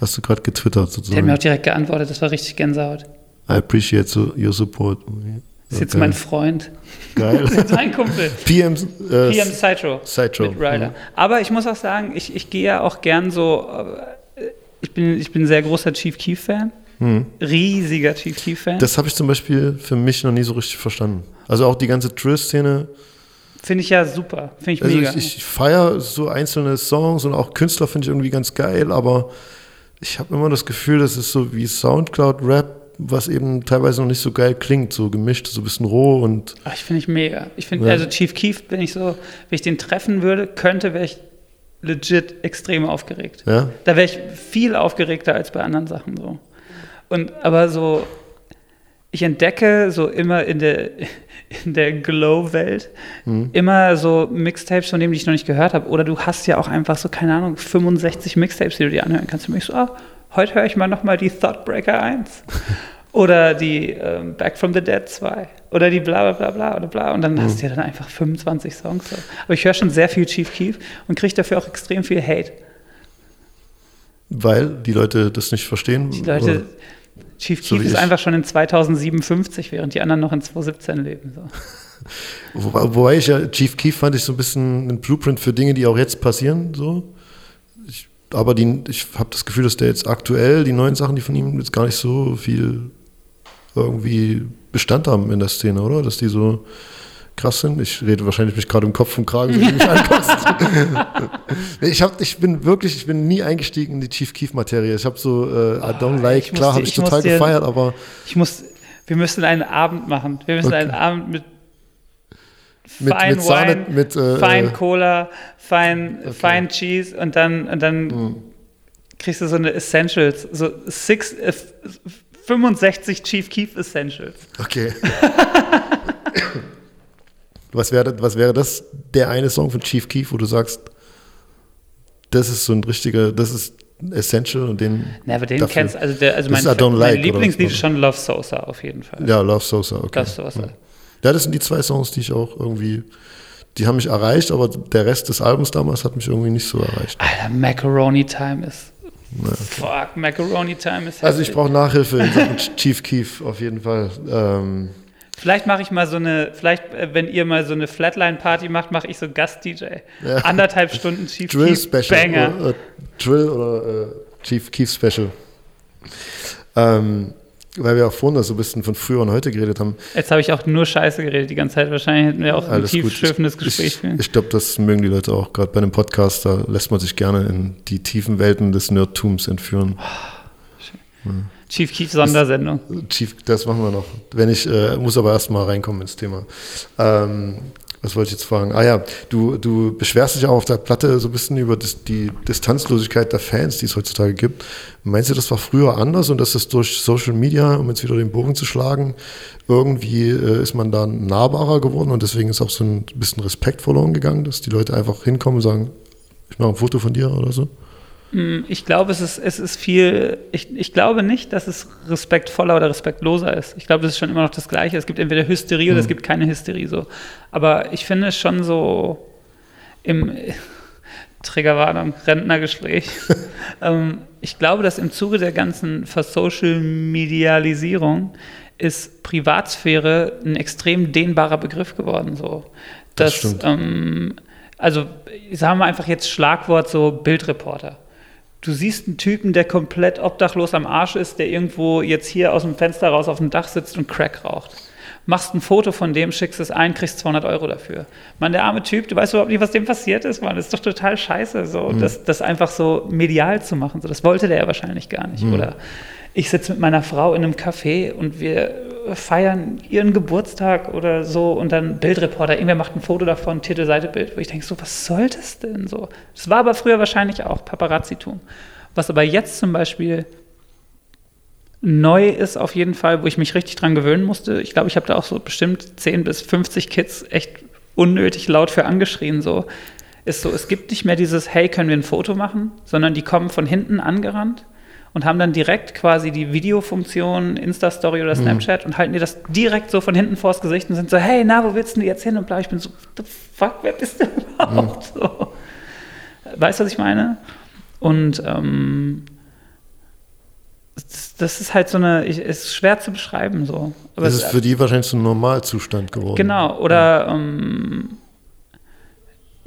Hast du gerade getwittert Der hat mir sozusagen. auch direkt geantwortet, das war richtig Gänsehaut. I appreciate your support. Ist jetzt mein Freund. Geil. Sein Kumpel. PM, äh, PM Citro. Citro, Mit Ryder. mhm. Aber ich muss auch sagen, ich, ich gehe ja auch gern so. äh, Ich bin, ich bin ein sehr großer Chief Keef-Fan. Riesiger Chief Keef-Fan. Mhm. Das habe ich zum Beispiel für mich noch nie so richtig verstanden. Also auch die ganze Drill-Szene. Finde ich ja super. Finde ich Also mega. ich, ich feiere so einzelne Songs und auch Künstler finde ich irgendwie ganz geil, aber ich habe immer das Gefühl, das ist so wie Soundcloud-Rap, was eben teilweise noch nicht so geil klingt, so gemischt, so ein bisschen roh und Ach, ich finde ich mega. Ich finde, Ja. also Chief Keef, wenn ich so, wenn ich den treffen würde, könnte, wäre ich legit extrem aufgeregt. ja. Da wäre ich viel aufgeregter als bei anderen Sachen so. Und aber so, ich entdecke so immer in der, in der Glow-Welt immer so Mixtapes, von denen ich noch nicht gehört habe. Oder du hast ja auch einfach so, keine Ahnung, 65 Mixtapes, die du dir anhören kannst. Und ich so, ah, heute höre ich mal nochmal die Thoughtbreaker 1. Oder die ähm, Back from the Dead 2. oder die bla bla bla bla oder bla und dann hast du ja dann einfach 25 Songs. So. Aber ich höre schon sehr viel Chief Keef und kriege dafür auch extrem viel Hate. Weil die Leute das nicht verstehen. Die Leute, Oder- Chief So Keef ist ich. einfach schon in 2057, während die anderen noch in 2017 leben. So. Wobei, wobei ich ja, Chief Keef fand ich so ein bisschen ein Blueprint für Dinge, die auch jetzt passieren. So. Ich, aber die, ich habe das Gefühl, dass der jetzt aktuell, die neuen Sachen, die von ihm jetzt gar nicht so viel irgendwie Bestand haben in der Szene, oder? Dass die so krass sind. Ich rede wahrscheinlich mich gerade im Kopf vom Kragen, wenn du mich anguckst. Ich, hab, ich bin wirklich, ich bin nie eingestiegen in die Chief Keef-Materie. Ich habe so, äh, I don't like, ich klar habe ich ich total dir- gefeiert, aber Ich muss, wir müssen einen Abend machen. Wir müssen Okay. einen Abend mit mit, Fine mit Sahne, Wine, mit äh, Fine äh, Cola, Fine, Fine Cheese und dann, und dann Hm. kriegst du so eine Essentials, so six, äh, 65 Chief Keef Essentials. Okay. was, wäre, was wäre das, der eine Song von Chief Keef, wo du sagst, das ist so ein richtiger, das ist Essential und den. Na, aber den dafür- kennst also der, also Das mein, mein Like, Lieblingslied ist schon Love Sosa auf jeden Fall. Ja, Love Sosa, okay. Love Sosa. Ja, das sind die zwei Songs, die ich auch irgendwie, die haben mich erreicht, aber der Rest des Albums damals hat mich irgendwie nicht so erreicht. Alter, Macaroni Time ist. Fuck, Macaroni Time ist. Also ich brauche Nachhilfe in Sachen Chief Keef auf jeden Fall. Ähm, Vielleicht mache ich mal so eine, vielleicht, äh, wenn ihr mal so eine Flatline-Party macht, mache ich so Gast-DJ. Anderthalb Stunden Chief Drill Keef Special. Banger. Oder, äh, Drill oder äh, Chief Keef Special. Ähm, weil wir auch vorhin so ein bisschen von früher und heute geredet haben. Jetzt habe ich auch nur Scheiße geredet die ganze Zeit. Wahrscheinlich hätten wir auch ein Alles gut. tiefschürfendes Gespräch ich, führen. ich glaube, das mögen die Leute auch. Gerade bei einem Podcast, da lässt man sich gerne in die tiefen Welten des Nerdtums entführen. Chief Keef Sondersendung. Chief, das machen wir noch. Wenn ich, äh, muss aber erst mal reinkommen ins Thema. Ähm, was wollte ich jetzt fragen? Ah ja, du, du beschwerst dich auch auf der Platte so ein bisschen über das, die Distanzlosigkeit der Fans, die es heutzutage gibt. Meinst du, das war früher anders und dass das durch Social Media, um jetzt wieder den Bogen zu schlagen, irgendwie äh, ist man da nahbarer geworden und deswegen ist auch so ein bisschen Respekt verloren gegangen, dass die Leute einfach hinkommen und sagen, ich mache ein Foto von dir oder so? Ich glaube, es ist, es ist viel, ich, ich glaube nicht, dass es respektvoller oder respektloser ist. Ich glaube, das ist schon immer noch das Gleiche. Es gibt entweder Hysterie oder es gibt keine Hysterie so. Aber ich finde es schon so im Triggerwarnung, Rentnergespräch. ähm, ich glaube, dass im Zuge der ganzen Versocial-Medialisierung ist Privatsphäre ein extrem dehnbarer Begriff geworden. So. Das Dass, stimmt. ähm, also sagen wir einfach jetzt Schlagwort so Bildreporter. Du siehst einen Typen, der komplett obdachlos am Arsch ist, der irgendwo jetzt hier aus dem Fenster raus auf dem Dach sitzt und Crack raucht. Machst ein Foto von dem, schickst es ein, kriegst 200 Euro dafür. Mann, der arme Typ, du weißt überhaupt nicht, was dem passiert ist, Mann. Das ist doch total scheiße, so, das, das einfach so medial zu machen. So, das wollte der ja wahrscheinlich gar nicht. Oder ich sitze mit meiner Frau in einem Café und wir feiern ihren Geburtstag oder so und dann Bildreporter, irgendwer macht ein Foto davon, Titel, Seite, Bild, wo ich denke, so, was soll das denn so? Das war aber früher wahrscheinlich auch Paparazzi-Tum. Was aber jetzt zum Beispiel neu ist auf jeden Fall, wo ich mich richtig dran gewöhnen musste. Ich glaube, ich habe da auch so bestimmt 10 bis 50 Kids echt unnötig laut für angeschrien. So ist so, es gibt nicht mehr dieses Hey, können wir ein Foto machen, sondern die kommen von hinten angerannt und haben dann direkt quasi die Videofunktion, Insta-Story oder Snapchat und halten dir das direkt so von hinten vors Gesicht und sind so, hey, na, wo willst du denn jetzt hin? Und bla, ich bin so, the fuck, wer bist du überhaupt? So. Weißt du, was ich meine? Und ähm, das, das ist halt so eine, ich, ist schwer zu beschreiben so. Aber Das ist für die wahrscheinlich so ein Normalzustand geworden. Genau, oder ähm,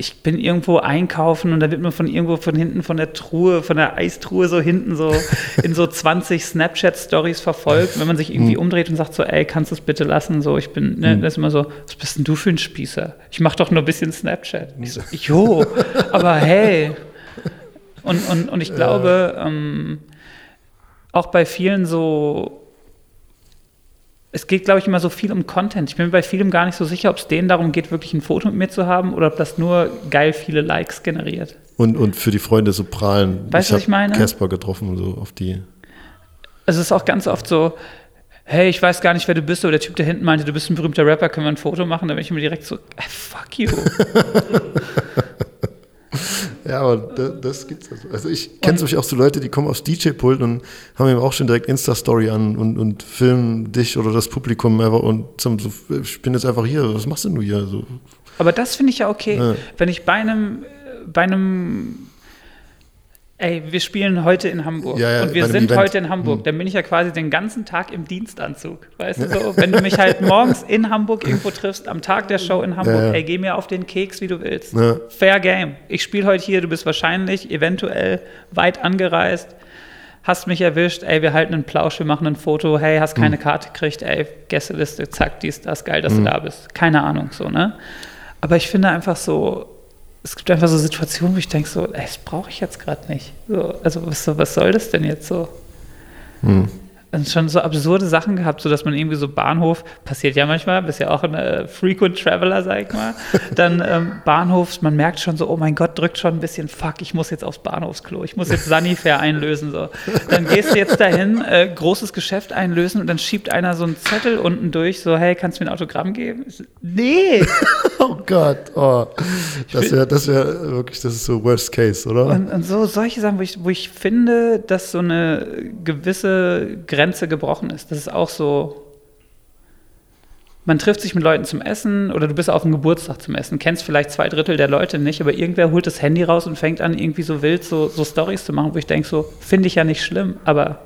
ich bin irgendwo einkaufen und da wird mir von irgendwo von hinten von der Truhe, von der Eistruhe so hinten so in so 20 Snapchat-Stories verfolgt, wenn man sich irgendwie umdreht und sagt so, ey, kannst du es bitte lassen? So, ich bin, ne, das ist immer so, was bist denn du für ein Spießer? Ich mach doch nur ein bisschen Snapchat. Ich so, jo, aber hey. Und, und, und ich glaube, ähm, auch bei vielen so es geht, glaube ich, immer so viel um Content. Ich bin mir bei vielem gar nicht so sicher, ob es denen darum geht, wirklich ein Foto mit mir zu haben oder ob das nur geil viele Likes generiert. Und, und für die Freunde so prahlen. Weißt du, was ich meine? Casper getroffen, so auf die. Es ist auch ganz oft so, hey, ich weiß gar nicht, wer du bist, oder der Typ da hinten meinte, du bist ein berühmter Rapper, können wir ein Foto machen? Da bin ich mir direkt so, äh, fuck you. Ja, aber das, das gibt's also. Also ich kenne zum Beispiel auch so Leute, die kommen aufs DJ-Pult und haben eben auch schon direkt Insta-Story an und, und filmen dich oder das Publikum einfach und zum, so, ich bin jetzt einfach hier, was machst denn du hier? So, Aber das finde ich ja okay. Ja. Wenn ich bei einem, bei einem, ey, wir spielen heute in Hamburg Ja, ja, und wir sind Event. heute in Hamburg, dann bin ich ja quasi den ganzen Tag im Dienstanzug. Weißt du so? Wenn du mich halt morgens in Hamburg irgendwo triffst, am Tag der Show in Hamburg, Ja, ey, geh mir auf den Keks, wie du willst. Fair Game. Ich spiele heute hier, du bist wahrscheinlich eventuell weit angereist. Hast mich erwischt, ey, wir halten einen Plausch, wir machen ein Foto, hey, hast keine Mhm. Karte gekriegt, ey, Gästeliste, zack, dies, das, geil, dass du da bist. Keine Ahnung, so, ne? Aber ich finde einfach so, es gibt einfach so Situationen, wo ich denke so, ey, das brauche ich jetzt gerade nicht. So, also was, was soll das denn jetzt so? Und schon so absurde Sachen gehabt, so dass man irgendwie so Bahnhof, passiert ja manchmal, bist ja auch ein äh, Frequent Traveler, sag ich mal, dann ähm, Bahnhof, man merkt schon so, oh mein Gott, drückt schon ein bisschen, fuck, ich muss jetzt aufs Bahnhofsklo, ich muss jetzt Sanifair einlösen, so. Dann gehst du jetzt dahin, äh, großes Geschäft einlösen und dann schiebt einer so einen Zettel unten durch, so, hey, kannst du mir ein Autogramm geben? So, nee! oh Gott, oh. Das wäre das wär wirklich, das ist so Worst Case, oder? Und, und so solche Sachen, wo ich, wo ich finde, dass so eine gewisse Grenze gebrochen ist. Das ist auch so. Man trifft sich mit Leuten zum Essen oder du bist auf einem Geburtstag zum Essen, kennst vielleicht zwei Drittel der Leute nicht, aber irgendwer holt das Handy raus und fängt an, irgendwie so wild so, so Stories zu machen, wo ich denke, so, finde ich ja nicht schlimm, aber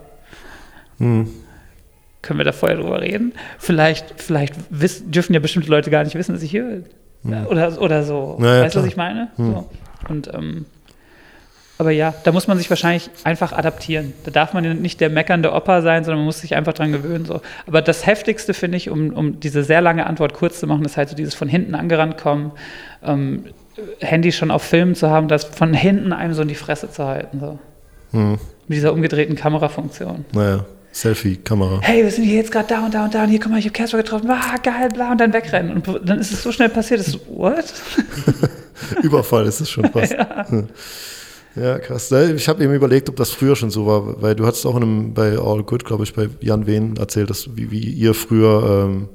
können wir da vorher drüber reden? Vielleicht, vielleicht wiss, dürfen ja bestimmte Leute gar nicht wissen, dass ich hier bin. Oder, oder so. Na ja, weißt du, was ich meine? So. Und ähm, aber ja, da muss man sich wahrscheinlich einfach adaptieren. Da darf man nicht der meckernde Opa sein, sondern man muss sich einfach dran gewöhnen. So. Aber das Heftigste finde ich, um, um diese sehr lange Antwort kurz zu machen, ist halt so dieses von hinten angerannt kommen, ähm, Handy schon auf Film zu haben, das von hinten einem so in die Fresse zu halten. So. Mit dieser umgedrehten Kamerafunktion. Naja, Selfie-Kamera. Hey, wir sind hier jetzt gerade da und da und da und hier, guck mal, ich habe Casper getroffen, ah, geil, bla, und dann wegrennen. Und dann ist es so schnell passiert, dass du, what? Überfall ist es schon fast. ja. Krass. Ich habe eben überlegt, ob das früher schon so war, weil du hattest auch in einem, bei All Good, glaube ich, bei Jan Wehn erzählt, dass, wie, wie ihr früher ähm,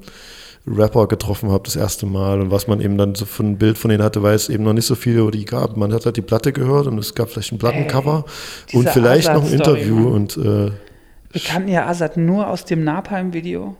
Rapper getroffen habt das erste Mal und was man eben dann so für ein Bild von denen hatte, weil es eben noch nicht so viel über die gab. Man hat halt die Platte gehört und es gab vielleicht ein Plattencover Ey, und diese vielleicht noch ein Interview Mann. und äh, Wir kannten ja Azad nur aus dem Napalm-Video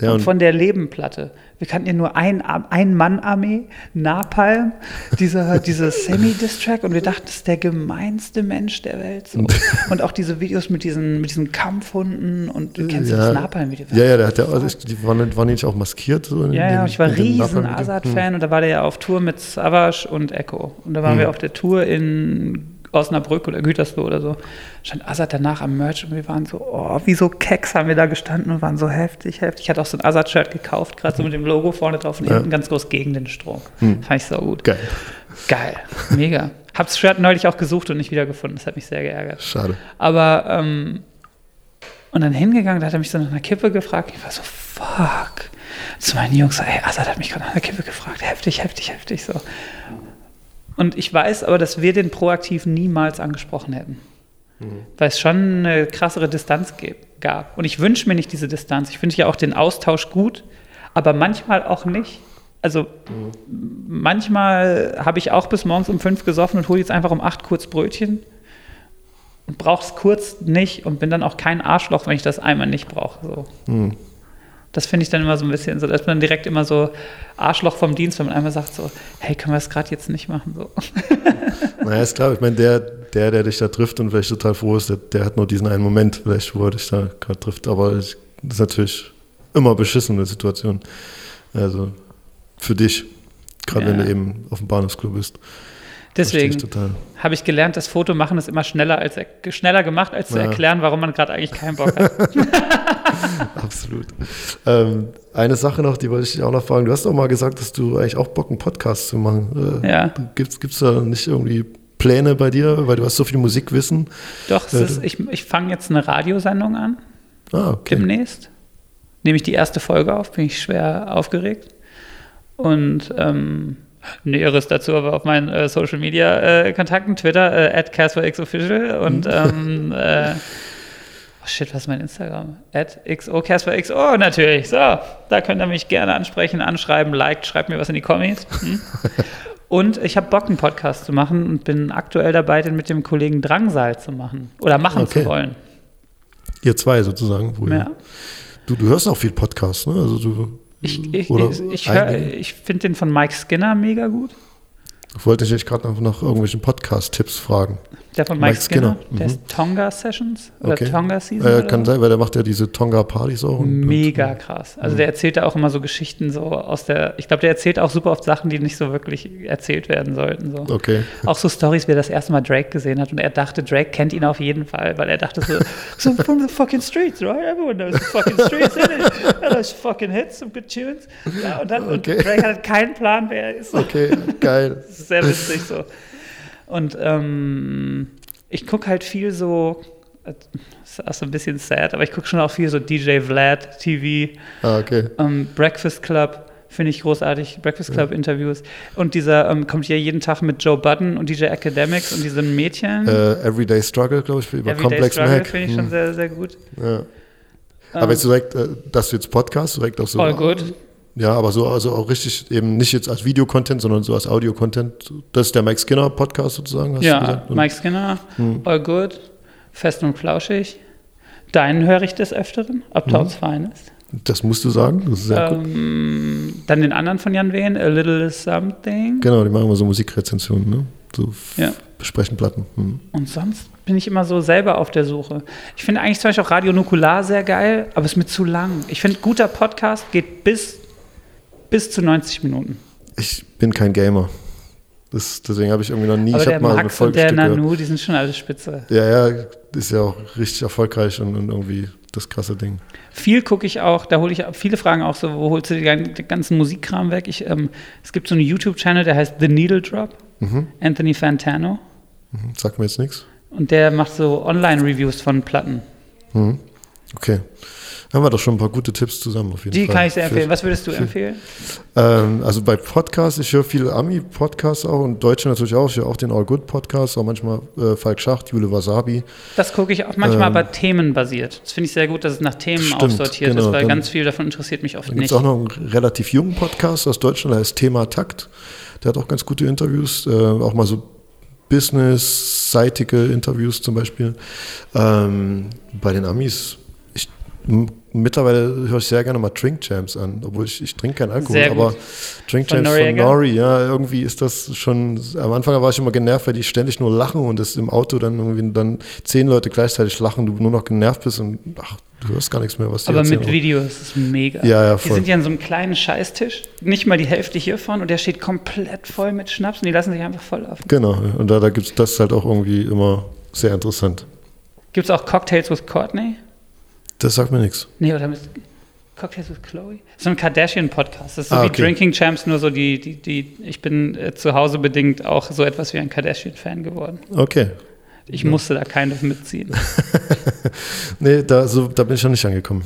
Ja, und von der Lebenplatte. Wir kannten ja nur ein, ein Mann-Armee, Napalm, dieser, diese Semi-Distrack und wir dachten, das ist der gemeinste Mensch der Welt. So. Und auch diese Videos mit diesen, mit diesen Kampfhunden und du kennst ja das Napalm-Video. Ja, ja, der hat ja, die waren, waren nicht auch maskiert? So in Ja, dem- ja, ich war riesen? Azad-Fan und da war der ja auf Tour mit Savage und Echo. Und da waren Hm. wir auf der Tour in Osnabrück oder Gütersloh oder so. Stand Azad danach am Merch und wir waren so, oh, wie so Keks haben wir da gestanden und waren so heftig, heftig. Ich hatte auch so ein Azad-Shirt gekauft, gerade so mit dem Logo vorne drauf und hinten ganz groß gegen den Strom. Fand ich so gut. Hm. Geil. Geil, mega. Hab's Shirt neulich auch gesucht und nicht wiedergefunden. Das hat mich sehr geärgert. Schade. Aber, ähm, und dann hingegangen, da hat er mich so nach einer Kippe gefragt. Ich war so, fuck. Zu meinen Jungs, ey, Assad hat mich gerade nach einer Kippe gefragt. Heftig, heftig, heftig, so. Und ich weiß aber, dass wir den proaktiv niemals angesprochen hätten. Weil es schon eine krassere Distanz gab. Und ich wünsche mir nicht diese Distanz. Ich finde ja auch den Austausch gut, aber manchmal auch nicht. Also manchmal habe ich auch bis morgens um fünf gesoffen und hole jetzt einfach um acht kurz Brötchen und brauche es kurz nicht und bin dann auch kein Arschloch, wenn ich das einmal nicht brauche. So. Das finde ich dann immer so ein bisschen so, dass man direkt immer so Arschloch vom Dienst, wenn man einmal sagt so, hey, können wir das gerade jetzt nicht machen? So. Naja, ist klar. Ich meine, der, der, der dich da trifft und vielleicht total froh ist, der, der hat nur diesen einen Moment, vielleicht, wo er dich da gerade trifft. Aber ich, das ist natürlich immer beschissene Situation. Also für dich, gerade wenn Ja. du eben auf dem Bahnhofsklo bist. Deswegen habe ich gelernt, das Foto machen ist immer schneller, als er, schneller gemacht, als zu Ja. erklären, warum man gerade eigentlich keinen Bock hat. Absolut. Ähm, eine Sache noch, die wollte ich dich auch noch fragen. Du hast auch mal gesagt, dass du eigentlich auch Bock, einen Podcast zu machen. Äh, Ja. Gibt es da nicht irgendwie Pläne bei dir, weil du hast so viel Musikwissen? Doch, Ja, ist, ich, ich fange jetzt eine Radiosendung an, Ah, okay. demnächst. Nehme ich die erste Folge auf, bin ich schwer aufgeregt. Und ähm, Näheres dazu aber auf meinen äh, Social Media äh, Kontakten, Twitter, äh, at CasperXOfficial und ähm, äh, oh shit, was ist mein Instagram? At XO CasperXO natürlich. So, da könnt ihr mich gerne ansprechen, anschreiben, liked, schreibt mir was in die Kommis. Hm? Und ich habe Bock, einen Podcast zu machen und bin aktuell dabei, den mit dem Kollegen Drangsal zu machen. Oder machen Okay. zu wollen. Ihr zwei sozusagen. Wo ihr- Ja. Du, du hörst auch viel Podcasts, ne? Also du, Ich, ich, Oder ich, ich, ich finde den von Mike Skinner mega gut. wollte ich dich gerade noch nach irgendwelchen Podcast-Tipps fragen. Der von Mike, Mike Skinner. Skinner, Der mhm. ist Tonga Sessions oder Okay. Tonga Season. Äh, kann sein, weil der macht ja diese Tonga-Partys auch. und- Mega krass. Also der erzählt da auch immer so Geschichten so aus der, ich glaube, der erzählt auch super oft Sachen, die nicht so wirklich erzählt werden sollten. So. Okay. Auch so Stories, wie er das erste Mal Drake gesehen hat und er dachte, Drake kennt ihn auf jeden Fall, weil er dachte so, so from the fucking streets, right? Everyone knows the fucking streets, innit? Yeah, those fucking hits, some good tunes. Ja, und dann Okay. und Drake hat keinen Plan, wer er ist. Okay, geil. Das ist sehr witzig so. Und ähm, ich gucke halt viel so, das ist auch so ein bisschen sad, aber ich gucke schon auch viel so DJ Vlad TV, Ah, okay. ähm, Breakfast Club. Finde ich großartig, Breakfast Club Interviews. Und dieser ähm, kommt ja jeden Tag mit Joe Budden und DJ Academics und diesem Mädchen. Äh, Everyday Struggle, glaube ich, über Everyday Complex Struggle Mac. finde ich schon Hm, sehr, sehr gut. ja. Aber jetzt direkt, äh, dass du jetzt Podcast, direkt auch so. All good. Ja, aber so, also auch richtig, eben nicht jetzt als Videocontent, sondern so als Audio-Content. Das ist der Mike Skinner Podcast sozusagen, hast Ja, Mike Skinner, All Good, Fest und Flauschig. Deinen höre ich des Öfteren, Uptowns Finest. Das musst du sagen, das ist sehr gut. Ähm, dann den anderen von Jan Wehn, A Little Something. Genau, die machen immer so Musikrezensionen, ne? So Ja. besprechen Platten. Hm. Und sonst bin ich immer so selber auf der Suche. Ich finde eigentlich zum Beispiel auch Radio Nukular sehr geil, aber es ist mir zu lang. Ich finde, guter Podcast geht bis, bis zu 90 Minuten. Ich bin kein Gamer. Das, deswegen habe ich irgendwie noch nie, aber ich der habe mal Max und der. Nanu, die sind schon alle spitze. Ja, ja, ist ja auch richtig erfolgreich und, und irgendwie das krasse Ding. Viel gucke ich auch, da hole ich viele Fragen auch so, wo holst du den ganzen Musikkram weg? Ich, ähm, es gibt so einen YouTube-Channel, der heißt The Needle Drop, Mhm. Anthony Fantano. Hm, Sagt mir jetzt nichts. Und der macht so Online-Reviews von Platten. Mhm. Okay. Haben wir doch schon ein paar gute Tipps zusammen auf jeden Die Fall. kann ich sehr empfehlen. Was würdest du empfehlen? Ähm, also bei Podcasts, ich höre viele Ami-Podcasts auch und Deutsche natürlich auch. Ich höre auch den All Good Podcast, auch manchmal äh, Falk Schacht, Jule Wasabi. Das gucke ich auch manchmal, Ähm, aber themenbasiert. Das finde ich sehr gut, dass es nach Themen Stimmt, aufsortiert genau, ist, weil dann- ganz viel davon interessiert mich oft Dann gibt nicht. es auch noch einen relativ jungen Podcast aus Deutschland, der heißt Thema Takt. Der hat auch ganz gute Interviews, äh, auch mal so business-seitige Interviews zum Beispiel. Ähm, bei den Amis, mittlerweile höre ich sehr gerne mal Drink Champs an, obwohl ich, ich trinke keinen Alkohol, aber Drink Von Champs von Noriega? Nori, ja, irgendwie ist das schon, am Anfang war ich immer genervt, weil die ständig nur lachen und das im Auto dann irgendwie dann zehn Leute gleichzeitig lachen, du nur noch genervt bist und ach, du hörst gar nichts mehr, was die aber erzählen. mit Videos ist es mega. Ja, ja, Die voll. sind ja an so einem kleinen Scheißtisch, nicht mal die Hälfte hiervon und der steht komplett voll mit Schnaps und die lassen sich einfach voll laufen. Genau, und da, da gibt es das halt auch irgendwie immer sehr interessant. Gibt es auch Cocktails with Courtney? Das sagt mir nichts. Nee, oder mit Cocktails with Chloe? So ein Kardashian-Podcast. Das ist so Ah, wie okay. Drinking Champs, nur so die, die, die ich bin äh, zu Hause bedingt auch so etwas wie ein Kardashian-Fan geworden. Okay. Ich musste da of mitziehen. Nee, da, so, da bin ich noch nicht angekommen.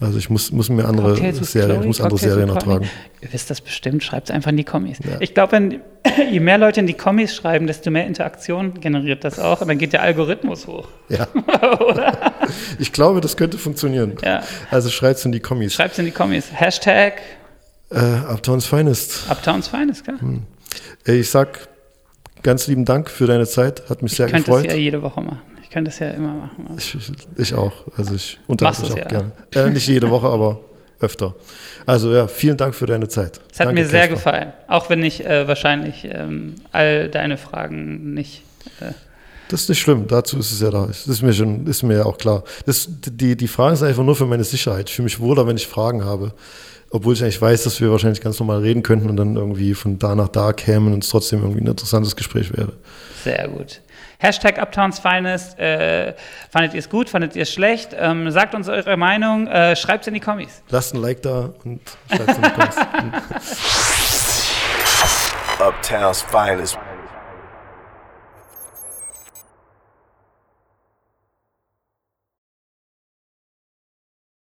Also ich muss, muss mir andere Cocktails Serien, Chloe, ich muss andere Cocktails Serien Courtney. ertragen. Ihr wisst das bestimmt, schreibt es einfach in die Kommis. Ja. Ich glaube, je mehr Leute in die Kommis schreiben, desto mehr Interaktion generiert das auch und dann geht der Algorithmus hoch. Ja. Ich glaube, das könnte funktionieren. Ja. Also schreibt's in die Kommis. Schreibt es in die Kommis. Hashtag Äh, Uptowns Finest. Uptowns Finest, klar. Ey, Ich sag ganz lieben Dank für deine Zeit. Hat mich Ich sehr könnte es gefreut. ja jede Woche machen. Ich könnte es ja immer machen. Ich, ich, ich auch. Also ich unterhalte mich auch ja. gerne. Äh, nicht jede Woche, aber öfter. Also ja, vielen Dank für deine Zeit. Es hat Danke, mir sehr Kasper. gefallen. Auch wenn ich äh, wahrscheinlich ähm, all deine Fragen nicht. Äh, Das ist nicht schlimm, dazu ist es ja da. Das ist mir schon, ist mir ja auch klar. Das, die, die Fragen sind einfach nur für meine Sicherheit. Ich fühle mich wohler, wenn ich Fragen habe. Obwohl ich eigentlich weiß, dass wir wahrscheinlich ganz normal reden könnten und dann irgendwie von da nach da kämen und es trotzdem irgendwie ein interessantes Gespräch wäre. sehr gut. Hashtag Uptowns Finest. Äh, fandet ihr es gut? Fandet ihr es schlecht? Ähm, sagt uns eure Meinung. Äh, Schreibt es in die Kommis. Lasst ein Like da und schreibt in die Comments. Uptown's finest.